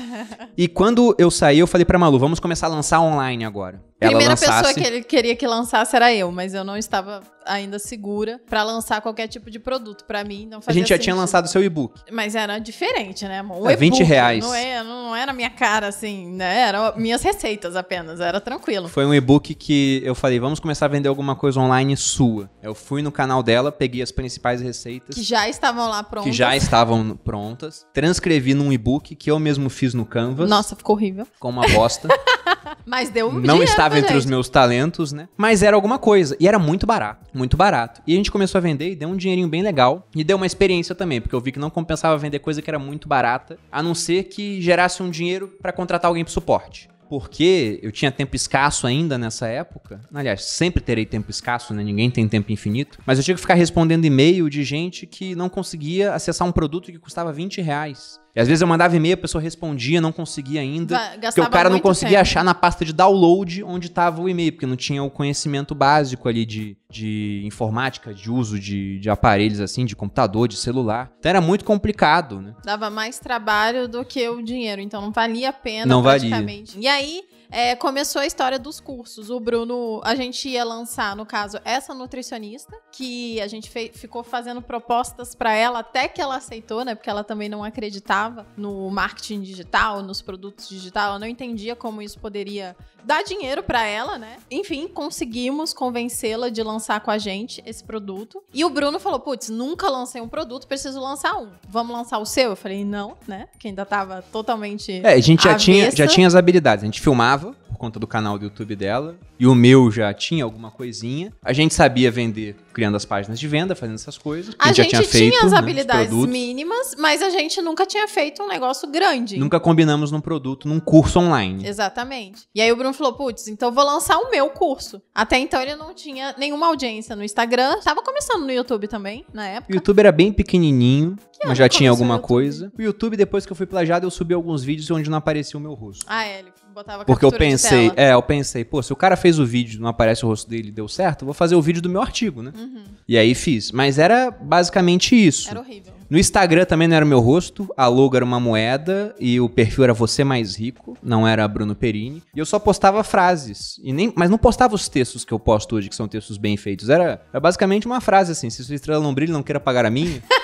E quando eu saí, eu falei pra Malu, vamos começar a lançar online agora. Primeira lançasse- pessoa que ele queria que lançasse era eu, mas eu não estava ainda segura pra lançar qualquer tipo de produto. Pra mim, não A fazia gente já tinha sentido. lançado seu e-book. Mas era diferente, né, amor? O É, 20 e-book reais. Não, é, não era minha cara, assim, né? Eram minhas receitas apenas, era tranquilo. Foi um e-book que eu falei, vamos começar a vender alguma coisa online sua. Eu fui no canal dela, peguei as principais receitas Que já estavam lá prontas. que já estavam prontas, transcrevi num e-book que eu mesmo fiz no Canvas, Nossa, ficou horrível. com uma bosta. Mas deu um Não dinheiro estava pra entre os gente. meus talentos, né? Mas era alguma coisa. E era muito barato. Muito barato. E a gente começou a vender e deu um dinheirinho bem legal. E deu uma experiência também, porque eu vi que não compensava vender coisa que era muito barata, a não ser que gerasse um dinheiro para contratar alguém pro suporte. Porque eu tinha tempo escasso ainda nessa época. Aliás, sempre terei tempo escasso, né? Ninguém tem tempo infinito. Mas eu tinha que ficar respondendo e-mail de gente que não conseguia acessar um produto que custava 20 reais. E às vezes eu mandava e-mail, a pessoa respondia, não conseguia ainda. Va- Porque gastava o cara não conseguia tempo. achar na pasta de download onde estava o e-mail, porque não tinha o conhecimento básico ali de, de informática, de uso de, de aparelhos assim, de computador, de celular. Então era muito complicado, né? Dava mais trabalho do que o dinheiro, então não valia a pena Não valia. praticamente. E aí é, começou a história dos cursos. O Bruno, a gente ia lançar, no caso, essa nutricionista, que a gente ficou fazendo propostas pra ela até que ela aceitou, né? Porque ela também não acreditava no marketing digital, nos produtos digital, ela não entendia como isso poderia dar dinheiro pra ela, né? Enfim, conseguimos convencê-la de lançar com a gente esse produto. E o Bruno falou: "Putz, nunca lancei um produto, preciso lançar um. Vamos lançar o seu?" Eu falei: "Não, né?" Que ainda tava totalmente É, a gente já tinha, avessa. já tinha as habilidades. A gente filmava conta do canal do YouTube dela. E o meu já tinha alguma coisinha. A gente sabia vender criando as páginas de venda, fazendo essas coisas. A já gente tinha feito as né, habilidades mínimas, mas a gente nunca tinha feito um negócio grande. Nunca combinamos num produto, num curso online. Exatamente. E aí o Bruno falou: putz, então eu vou lançar o meu curso. Até então ele não tinha nenhuma audiência no Instagram. Tava começando no YouTube também, na O época. YouTube era bem pequenininho, mas já tinha o alguma coisa. O YouTube, depois que eu fui plagiado, eu subi alguns vídeos onde não aparecia o meu rosto. Ah, é, ele botava Porque eu pensei, é, eu pensei, pô, se o cara fez o vídeo, não aparece o rosto dele e deu certo, eu vou fazer o vídeo do meu artigo, né? Uhum, E aí fiz. Mas era basicamente isso. era horrível. No Instagram também não era o meu rosto, a logo era uma moeda e o perfil era você mais rico, não era Bruno Perini. E eu só postava frases, e nem, mas não postava os textos que eu posto hoje, que são textos bem feitos. Era, era basicamente uma frase assim: se sua estrela não brilha, não queira pagar a minha.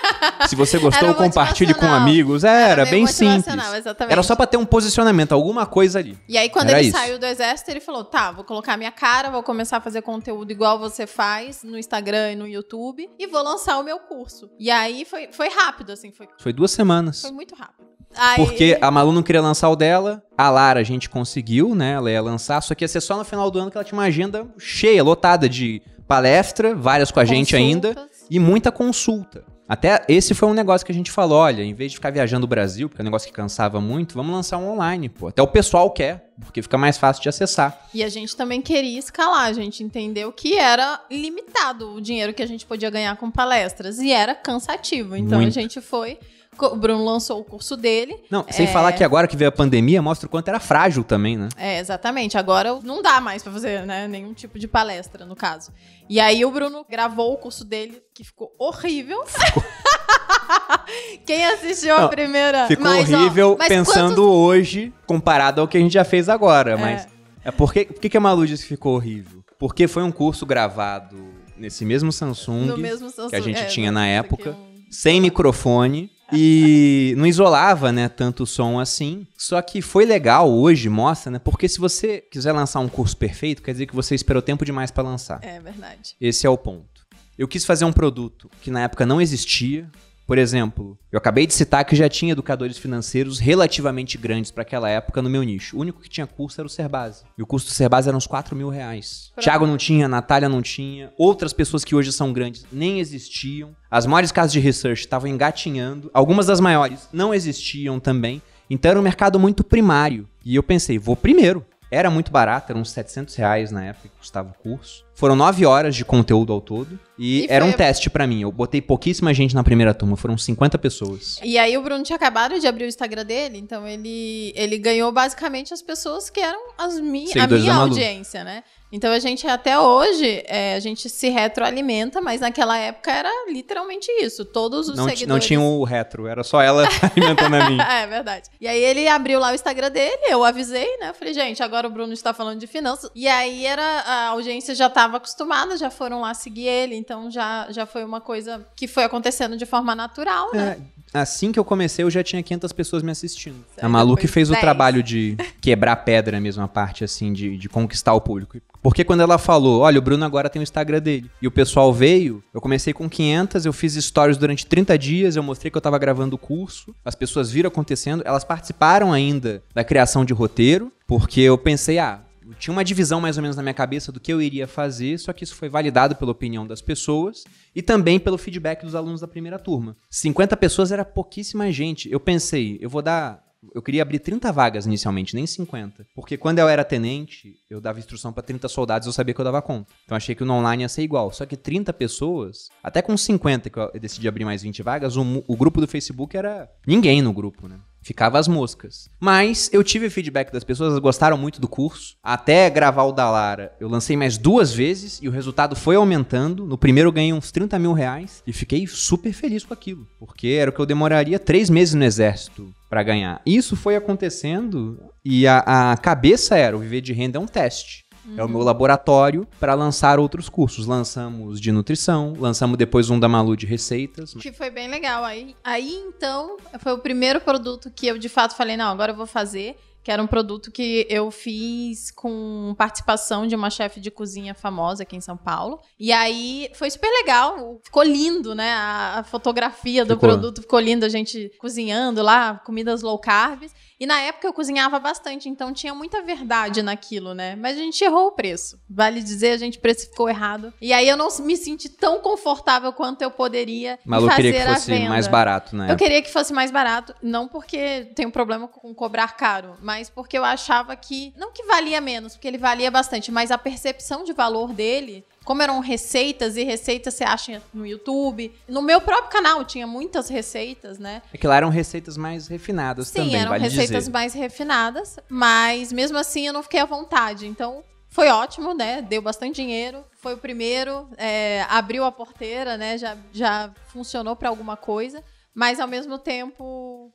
se você gostou, Era compartilhe com amigos. Era, meio bem simples. Exatamente. Era só pra ter um posicionamento, alguma coisa ali. E aí, quando Era ele isso. saiu do exército, ele falou: tá, vou colocar minha cara, vou começar a fazer conteúdo igual você faz no Instagram e no YouTube, e vou lançar o meu curso. E aí foi, foi rápido, assim, foi, Foi duas semanas. foi muito rápido. Aí, Porque a Malu não queria lançar o dela, a Lara a gente conseguiu, né? Ela ia lançar, só que ia ser só no final do ano que ela tinha uma agenda cheia, lotada de palestra, várias com a gente ainda, consultas. e muita consulta. Até esse foi um negócio que a gente falou, olha, em vez de ficar viajando o Brasil, porque é um negócio que cansava muito, vamos lançar um online, pô. Até o pessoal quer, porque fica mais fácil de acessar. E a gente também queria escalar, a gente entendeu que era limitado o dinheiro que a gente podia ganhar com palestras, e era cansativo. Então Muito. a gente foi, o Bruno lançou o curso dele, Não, sem É. falar que agora que veio a pandemia, mostra o quanto era frágil também, né? É, exatamente. Agora não dá mais pra fazer, né, nenhum tipo de palestra, no caso. E aí o Bruno gravou o curso dele, que ficou horrível. Quem assistiu a Não, primeira... Ficou Mas, ó, horrível mas pensando quantos- hoje, comparado ao que a gente já fez agora. É. Mas é porque, por que, que a Malu disse que ficou horrível? Porque foi um curso gravado nesse mesmo Samsung, mesmo que a gente é, tinha na época, um- sem microfone. E não isolava, né, tanto o som assim. Só que foi legal hoje, mostra, né? Porque se você quiser lançar um curso perfeito, quer dizer que você esperou tempo demais pra lançar. É verdade. Esse é o ponto. Eu quis fazer um produto que na época não existia. Por exemplo, eu acabei de citar que já tinha educadores financeiros relativamente grandes para aquela época no meu nicho. O único que tinha curso era o Cerbasi. E o custo do Cerbasi era uns 4 mil reais. Pra- Thiago não tinha, Natália não tinha. Outras pessoas que hoje são grandes nem existiam. As maiores casas de research estavam engatinhando. Algumas das maiores não existiam também. Então era um mercado muito primário. E eu pensei, vou primeiro. Era muito barato, eram uns 700 reais na época que custava o curso. Foram nove horas de conteúdo ao todo. E, E era um foi- teste pra mim. Eu botei pouquíssima gente na primeira turma, foram 50 pessoas. E aí o Bruno tinha acabado de abrir o Instagram dele, então ele, ele ganhou basicamente as pessoas que eram as mi a Seguidores minha da Malu. audiência, né? Então a gente até hoje, é, a gente se retroalimenta, mas naquela época era literalmente isso. Todos os Não, seguidores... não tinha o retro, era só ela alimentando a mim. é verdade. E aí ele abriu lá o Instagram dele, eu avisei, né? Eu falei, gente, agora o Bruno está falando de finanças. E aí era a audiência já estava acostumada, já foram lá seguir ele, então já, já foi uma coisa que foi acontecendo de forma natural, né? É, assim que eu comecei, eu já tinha 500 pessoas me assistindo. A Malu que fez o 10. trabalho de quebrar pedra mesmo, a parte assim, de, de conquistar o público. Porque quando ela falou, olha, o Bruno agora tem o Instagram dele, e o pessoal veio, eu comecei com 500, eu fiz stories durante 30 dias, eu mostrei que eu tava gravando o curso, as pessoas viram acontecendo, elas participaram ainda da criação de roteiro, porque eu pensei, ah, tinha uma divisão mais ou menos na minha cabeça do que eu iria fazer, só que isso foi validado pela opinião das pessoas e também pelo feedback dos alunos da primeira turma. 50 pessoas era pouquíssima gente. Eu pensei, eu vou dar Eu queria abrir 30 vagas inicialmente, nem 50. Porque quando eu era tenente, eu dava instrução para 30 soldados, eu sabia que eu dava conta. Então achei que no online ia ser igual. Só que 30 pessoas, até com 50 que eu decidi abrir mais 20 vagas, o, o grupo do Facebook era ninguém no grupo, né? Ficava as moscas. Mas eu tive feedback das pessoas, elas gostaram muito do curso. Até gravar o da Lara, eu lancei mais duas vezes e o resultado foi aumentando. No primeiro eu ganhei uns 30 mil reais e fiquei super feliz com aquilo. Porque era o que eu demoraria três meses no exército para ganhar. Isso foi acontecendo e a, a cabeça era: o viver de renda é um teste. É o meu laboratório para lançar outros cursos. Lançamos de nutrição, lançamos depois um da Malu de receitas. Que foi bem legal. Aí, aí então, foi o primeiro produto que eu de fato falei: não, agora eu vou fazer que era um produto que eu fiz com participação de uma chefe de cozinha famosa aqui em São Paulo. E aí foi super legal, ficou lindo, né? A, a fotografia do ficou. produto ficou linda, a gente cozinhando lá, comidas low carb. E na época eu cozinhava bastante, então tinha muita verdade naquilo, né? Mas a gente errou o preço. Vale dizer, a gente precificou errado. E aí eu não me senti tão confortável quanto eu poderia Malu fazer queria que fosse mais barato, né? Eu queria que fosse mais barato, não porque tenho problema com cobrar caro, mas porque eu achava que não que valia menos, porque ele valia bastante, mas a percepção de valor dele como eram receitas e receitas você acha no YouTube. No meu próprio canal tinha muitas receitas, né? É que lá eram receitas mais refinadas Sim, também, Sim, eram vale receitas dizer. mais refinadas, mas mesmo assim eu não fiquei à vontade. Então foi ótimo, né? Deu bastante dinheiro. Foi o primeiro, é, abriu a porteira, né? Já, já funcionou para alguma coisa. Mas ao mesmo tempo,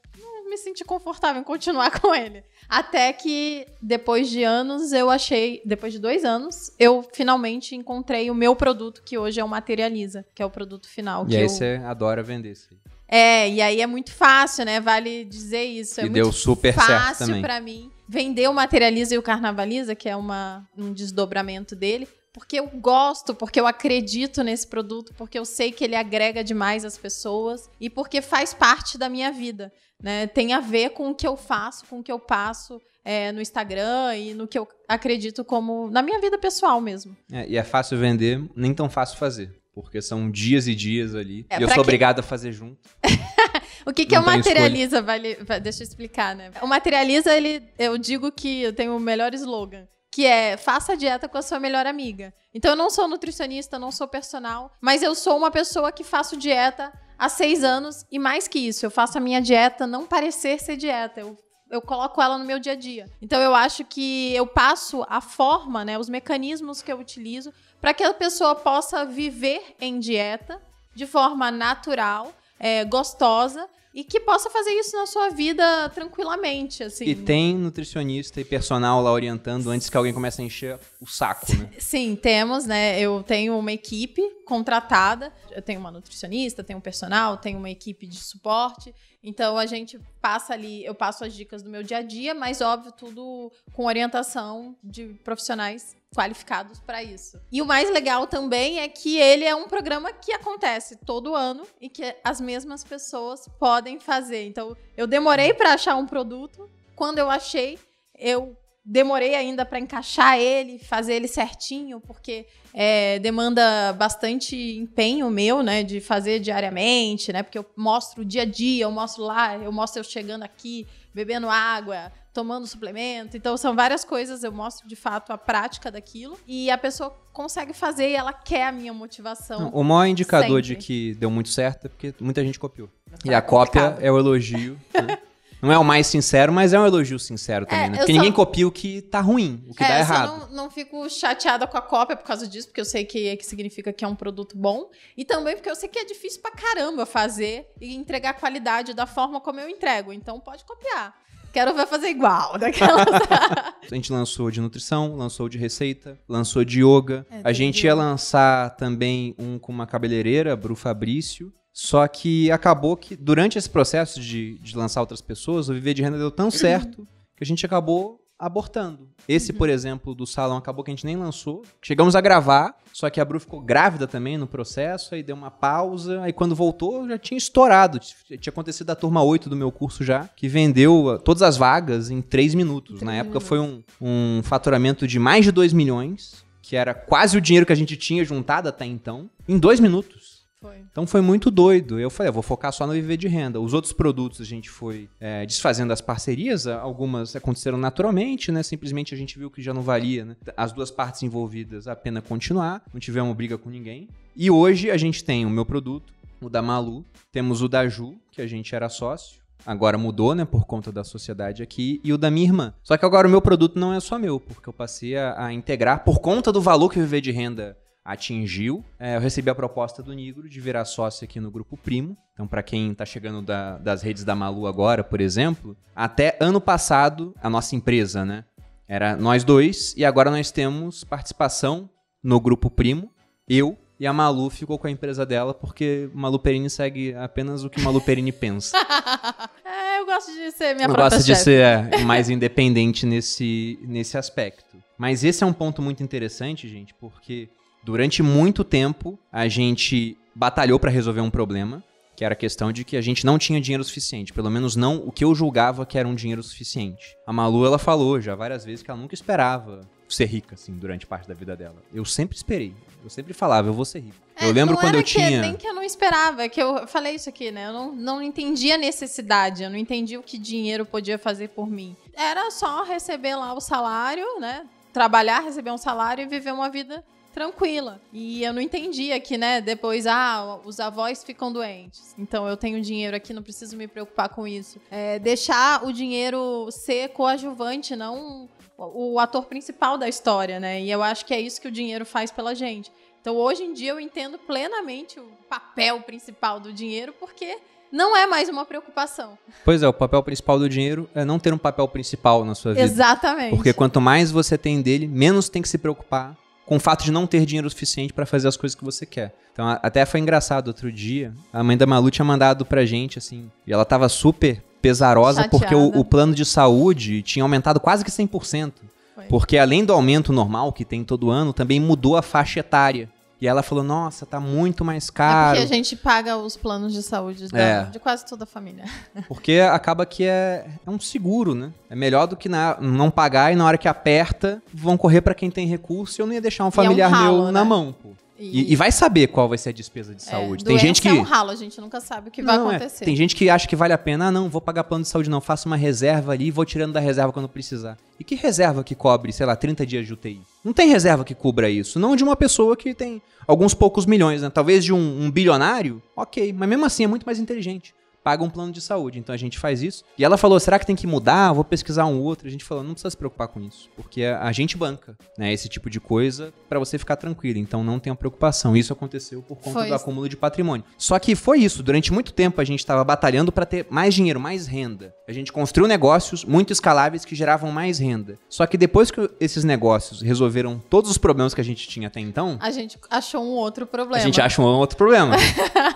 me senti confortável em continuar com ele. Até que, depois de anos, eu achei. Depois de dois anos, eu finalmente encontrei o meu produto, que hoje é o Materializa, que é o produto final. E aí eu... você adora vender isso. É, e aí é muito fácil, né? Vale dizer isso. É e deu super certo também. para mim vender o Materializa e o Carnavaliza, que é uma, um desdobramento dele, porque eu gosto, porque eu acredito nesse produto, porque eu sei que ele agrega demais as pessoas e porque faz parte da minha vida. Né? Tem a ver com o que eu faço, com o que eu passo é, no Instagram e no que eu acredito como na minha vida pessoal mesmo. É, e é fácil vender, nem tão fácil fazer. Porque são dias e dias ali. É, e eu sou que... obrigado a fazer junto. o que, que é o Materializa? Vale, deixa eu explicar, né? O Materializa, ele, eu digo que eu tenho o melhor slogan que é faça dieta com a sua melhor amiga. Então eu não sou nutricionista, não sou personal, mas eu sou uma pessoa que faço dieta há seis anos e mais que isso, eu faço a minha dieta não parecer ser dieta. Eu eu coloco ela no meu dia a dia. Então eu acho que eu passo a forma, né, os mecanismos que eu utilizo para que a pessoa possa viver em dieta de forma natural, é, gostosa e que possa fazer isso na sua vida tranquilamente, assim. E tem nutricionista e personal lá orientando antes que alguém comece a encher o saco, né? Sim, temos, né? Eu tenho uma equipe contratada, eu tenho uma nutricionista, tenho um personal, tenho uma equipe de suporte. Então a gente passa ali, eu passo as dicas do meu dia a dia, mas óbvio, tudo com orientação de profissionais qualificados para isso. E o mais legal também é que ele é um programa que acontece todo ano e que as mesmas pessoas podem fazer. Então, eu demorei para achar um produto. Quando eu achei, eu demorei ainda para encaixar ele, fazer ele certinho, porque é, demanda bastante empenho meu, né, de fazer diariamente, né, porque eu mostro o dia a dia, eu mostro lá, eu mostro eu chegando aqui, bebendo água, tomando suplemento. Então são várias coisas, eu mostro de fato a prática daquilo e a pessoa consegue fazer e ela quer a minha motivação. Não, o maior indicador sempre. de que deu muito certo é porque muita gente copiou. e a cópia é o elogio. Né? Não é o mais sincero, mas é um elogio sincero também, é, né? Porque só... ninguém copia o que tá ruim, o que é, dá errado. Eu não, não fico chateada com a cópia por causa disso, porque eu sei que, que significa que é um produto bom. E também porque eu sei que é difícil pra caramba fazer e entregar qualidade da forma como eu entrego. Então pode copiar. Quero ver fazer igual daquela. a gente lançou de nutrição, lançou de receita, lançou de yoga. É, a gente ia lançar também um com uma cabeleireira, Bru Fabrício. Só que acabou que, durante esse processo de, de lançar outras pessoas, o Viver de Renda deu tão certo que a gente acabou abortando. Esse, uhum. por exemplo, do salão acabou que a gente nem lançou. Chegamos a gravar, só que a Bru ficou grávida também no processo, aí deu uma pausa, aí quando voltou já tinha estourado. Tinha acontecido a turma 8 do meu curso já, que vendeu uh, todas as vagas em 3 minutos. Na época foi um, um faturamento de mais de 2 milhões, que era quase o dinheiro que a gente tinha juntado até então, em 2 minutos. Foi. Então foi muito doido. Eu falei, eu vou focar só no viver de renda. Os outros produtos a gente foi é, desfazendo as parcerias, algumas aconteceram naturalmente, né? Simplesmente a gente viu que já não valia, né? As duas partes envolvidas a pena continuar, não tivemos briga com ninguém. E hoje a gente tem o meu produto, o da Malu, temos o da Ju, que a gente era sócio. Agora mudou, né, por conta da sociedade aqui, e o da minha irmã. Só que agora o meu produto não é só meu, porque eu passei a, a integrar, por conta do valor que Viver de Renda atingiu. É, eu recebi a proposta do Nigro de virar sócio aqui no Grupo Primo. Então, para quem está chegando da, das redes da Malu agora, por exemplo, até ano passado, a nossa empresa, né, era nós dois, e agora nós temos participação no Grupo Primo, eu e a Malu ficou com a empresa dela porque Malu Perini segue apenas o que Malu Perini pensa. é, eu gosto de ser minha eu própria gosto de ser é, mais independente nesse, nesse aspecto. Mas esse é um ponto muito interessante, gente, porque durante muito tempo a gente batalhou para resolver um problema, que era a questão de que a gente não tinha dinheiro suficiente, pelo menos não o que eu julgava que era um dinheiro suficiente. A Malu ela falou já várias vezes que ela nunca esperava ser rica assim durante parte da vida dela. Eu sempre esperei. Eu sempre falava, eu vou ser rico. É, eu lembro quando eu que, tinha Nem que eu não esperava, é que eu falei isso aqui, né? Eu não, não entendi a necessidade, eu não entendi o que dinheiro podia fazer por mim. Era só receber lá o salário, né? Trabalhar, receber um salário e viver uma vida tranquila. E eu não entendia que, né, depois, ah, os avós ficam doentes. Então eu tenho dinheiro aqui, não preciso me preocupar com isso. É, deixar o dinheiro ser coadjuvante, não o ator principal da história, né? E eu acho que é isso que o dinheiro faz pela gente. Então hoje em dia eu entendo plenamente o papel principal do dinheiro, porque não é mais uma preocupação. Pois é, o papel principal do dinheiro é não ter um papel principal na sua vida. Exatamente. Porque quanto mais você tem dele, menos tem que se preocupar com o fato de não ter dinheiro suficiente para fazer as coisas que você quer. Então, até foi engraçado outro dia, a mãe da Malu tinha mandado pra gente assim, e ela tava super pesarosa Chateada. porque o, o plano de saúde tinha aumentado quase que 100%. Foi. Porque além do aumento normal que tem todo ano, também mudou a faixa etária. E ela falou: "Nossa, tá muito mais É caro". porque a gente paga os planos de saúde da- É. de quase toda a família. Porque acaba que é, é um seguro, né? É melhor do que na- não pagar e na hora que aperta, vão correr pra quem tem recurso e eu não ia deixar um é um familiar ralo, meu na né? mão, pô. E, e vai saber qual vai ser a despesa de é, saúde. tem doença gente que. é um ralo, a gente nunca sabe o que vai Não, é. acontecer. Tem gente que acha que vale a pena. Ah, não, vou pagar plano de saúde, não. Faço uma reserva ali e vou tirando da reserva quando precisar. E que reserva que cobre, sei lá, 30 dias de UTI? Não tem reserva que cubra isso. Não de uma pessoa que tem alguns poucos milhões, né? Talvez de um, um bilionário, ok. Mas mesmo assim é muito mais inteligente. Paga um plano de saúde. Então a gente faz isso. E ela falou: será que tem que mudar? Vou pesquisar um outro. A gente falou: não precisa se preocupar com isso. Porque a, a gente banca, né? Esse tipo de coisa pra você ficar tranquilo. Então não tenha preocupação. Isso aconteceu por conta Foi do isso. acúmulo de patrimônio. Só que foi isso. Durante muito tempo a gente estava batalhando para ter mais dinheiro, mais renda. A gente construiu negócios muito escaláveis que geravam mais renda. Só que depois que esses negócios resolveram todos os problemas que a gente tinha até então, A gente achou um outro a problema. gente acha um outro problema.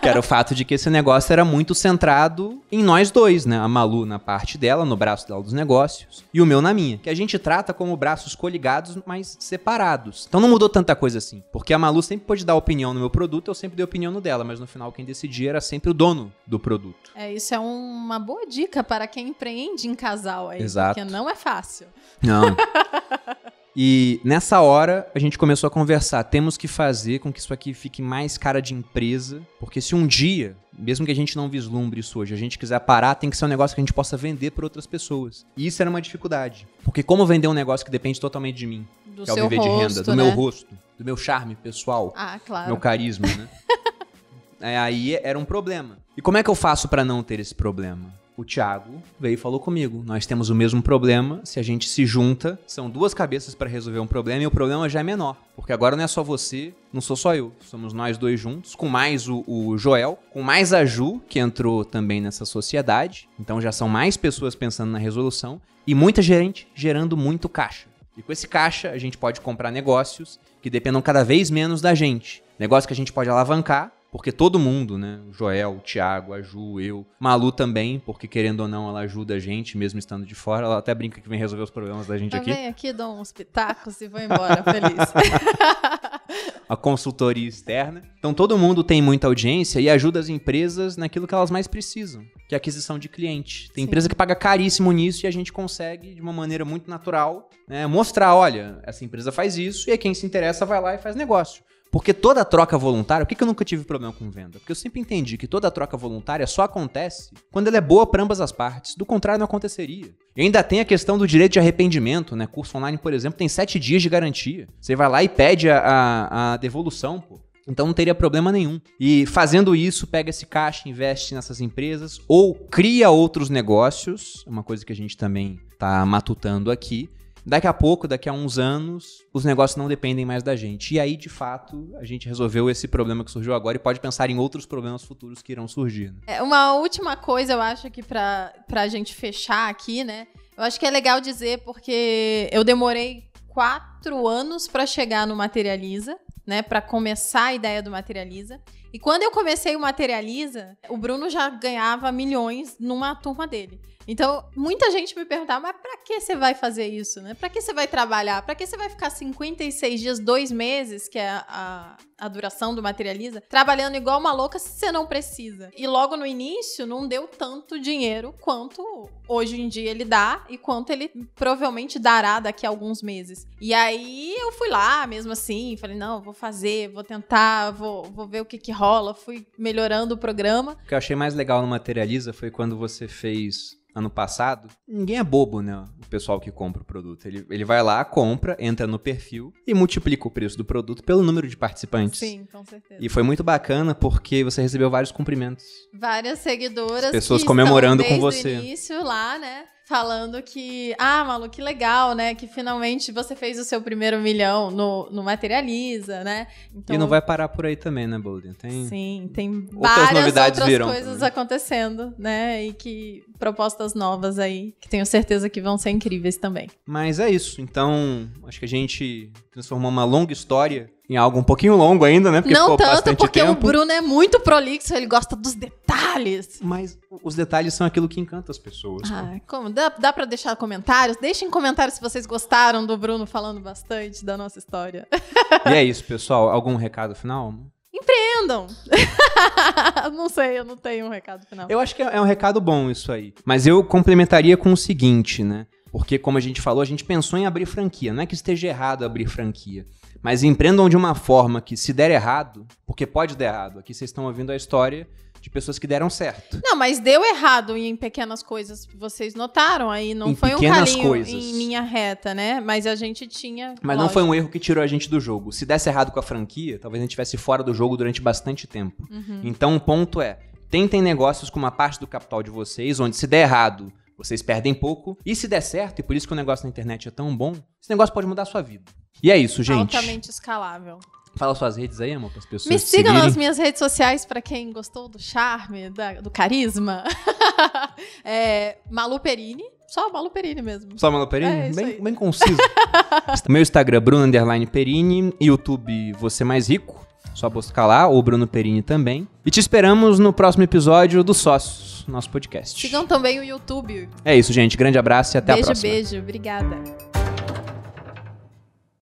que era o fato de que esse negócio era muito centrado em nós dois, né? A Malu na parte dela, no braço dela dos negócios, e o meu na minha. Que a gente trata como braços coligados, mas separados. Então não mudou tanta coisa assim. Porque a Malu sempre pôde dar opinião no meu produto, eu sempre dei opinião no dela, mas no final quem decidia era sempre o dono do produto. É, isso é uma boa dica para quem empreende em casal aí. Exato. Porque não é fácil. Não. E nessa hora a gente começou a conversar. Temos que fazer com que isso aqui fique mais cara de empresa, porque se um dia, mesmo que a gente não vislumbre isso hoje, a gente quiser parar, tem que ser um negócio que a gente possa vender para outras pessoas. E isso era uma dificuldade. Porque como vender um negócio que depende totalmente de mim, Do que é o viver de rosto, renda, do né? meu rosto, do meu charme pessoal, Ah, claro. meu carisma, né? É, aí era um problema. E como é que eu faço para não ter esse problema? O Thiago veio e falou comigo. Nós temos o mesmo problema. Se a gente se junta, são duas cabeças para resolver um problema e o problema já é menor. Porque agora não é só você, não sou só eu. Somos nós dois juntos, com mais o, o Joel, com mais a Ju, que entrou também nessa sociedade. Então já são mais pessoas pensando na resolução. E muita gente gerando muito caixa. E com esse caixa, a gente pode comprar negócios que dependam cada vez menos da gente. Negócio que a gente pode alavancar, porque todo mundo, né? O Joel, o Thiago, a Ju, eu, Malu também, porque querendo ou não, ela ajuda a gente, mesmo estando de fora. Ela até brinca que vem resolver os problemas da gente Eu aqui. venho aqui, dou uns pitacos e vou embora feliz. A consultoria externa. Então todo mundo tem muita audiência e ajuda as empresas naquilo que elas mais precisam, que é a aquisição de cliente. Tem Sim. empresa que paga caríssimo nisso e a gente consegue, de uma maneira muito natural, né, mostrar, olha, essa empresa faz isso e aí quem se interessa vai lá e faz negócio. Porque toda troca voluntária, por que, eu nunca tive problema com venda? Porque eu sempre entendi que toda troca voluntária só acontece quando ela é boa para ambas as partes. Do contrário, não aconteceria. E ainda tem a questão do direito de arrependimento, né? Curso online, por exemplo, tem sete dias de garantia. Você vai lá e pede a, a, a devolução, pô. Então não teria problema nenhum. E fazendo isso, pega esse caixa, investe nessas empresas ou cria outros negócios, uma coisa que a gente também está matutando aqui. Daqui a pouco, daqui a uns anos, os negócios não dependem mais da gente. E aí, de fato, a gente resolveu esse problema que surgiu agora e pode pensar em outros problemas futuros que irão surgir. Né? É, uma última coisa, eu acho que para a gente fechar aqui, né? Eu acho que é legal dizer porque eu demorei quatro anos para chegar no Materializa né, para começar a ideia do Materializa. E quando eu comecei o Materializa, o Bruno já ganhava milhões numa turma dele. Então, muita gente me perguntava, mas pra que você vai fazer isso, né? Pra que você vai trabalhar? Pra que você vai ficar 56 dias, dois meses, que é a, a duração do Materializa, trabalhando igual uma louca se você não precisa? E logo no início, não deu tanto dinheiro quanto hoje em dia ele dá e quanto ele provavelmente dará daqui a alguns meses. E aí, eu fui lá, mesmo assim, falei, não, vou fazer, vou tentar, vou, vou ver o que que rola. Fui melhorando o programa. O que eu achei mais legal no Materializa foi quando você fez ano passado, ninguém é bobo, né? O pessoal que compra o produto. Ele, ele vai lá, compra, entra no perfil e multiplica o preço do produto pelo número de participantes. Sim, com certeza. E foi muito bacana porque você recebeu vários cumprimentos. Várias seguidoras. As pessoas comemorando com você. No início lá, né? Falando que, ah, Malu, que legal, né? Que finalmente você fez o seu primeiro milhão no, no Materializa, né? Então, e não vai parar por aí também, né, Bolden? Tem Sim, tem outras várias novidades outras virão coisas também. acontecendo, né? E que propostas novas aí, que tenho certeza que vão ser incríveis também. Mas é isso. Então, acho que a gente transformou uma longa história em algo um pouquinho longo ainda, né? Porque Não tanto, porque tempo. o Bruno é muito prolixo, ele gosta dos detalhes. Mas os detalhes são aquilo que encanta as pessoas. Ah, como? Dá, dá pra deixar comentários? Deixem comentários se vocês gostaram do Bruno falando bastante da nossa história. E é isso, pessoal. Algum recado final? Empreendam! não sei, eu não tenho um recado final. Eu acho que é um recado bom isso aí. Mas eu complementaria com o seguinte, né? Porque, como a gente falou, a gente pensou em abrir franquia. Não é que esteja errado abrir franquia. Mas empreendam de uma forma que, se der errado, porque pode dar errado. Aqui vocês estão ouvindo a história de pessoas que deram certo. Não, mas deu errado em pequenas coisas. Vocês notaram aí, não em foi um caminho coisas. em linha reta, né? Mas a gente tinha. Mas lógico. não foi um erro que tirou a gente do jogo. Se desse errado com a franquia, talvez a gente estivesse fora do jogo durante bastante tempo. Uhum. Então o ponto é: tentem negócios com uma parte do capital de vocês, onde se der errado, vocês perdem pouco. E se der certo, e por isso que o negócio na internet é tão bom, esse negócio pode mudar a sua vida. E é isso, gente. Altamente escalável. Fala suas redes aí, amor, para as pessoas. Me sigam seguirem. nas minhas redes sociais para quem gostou do charme, da, do carisma. é, Malu Perini. Só Malu Perini mesmo. Só Malu Perini? É, bem, bem conciso. Meu Instagram, Bruno Underline Perini. YouTube, Você Mais Rico. Só buscar lá, ou Bruno Perini também. E te esperamos no próximo episódio do Sócios, nosso podcast. Sigam também o YouTube. É isso, gente. Grande abraço e até beijo, a próxima. Beijo, beijo. Obrigada.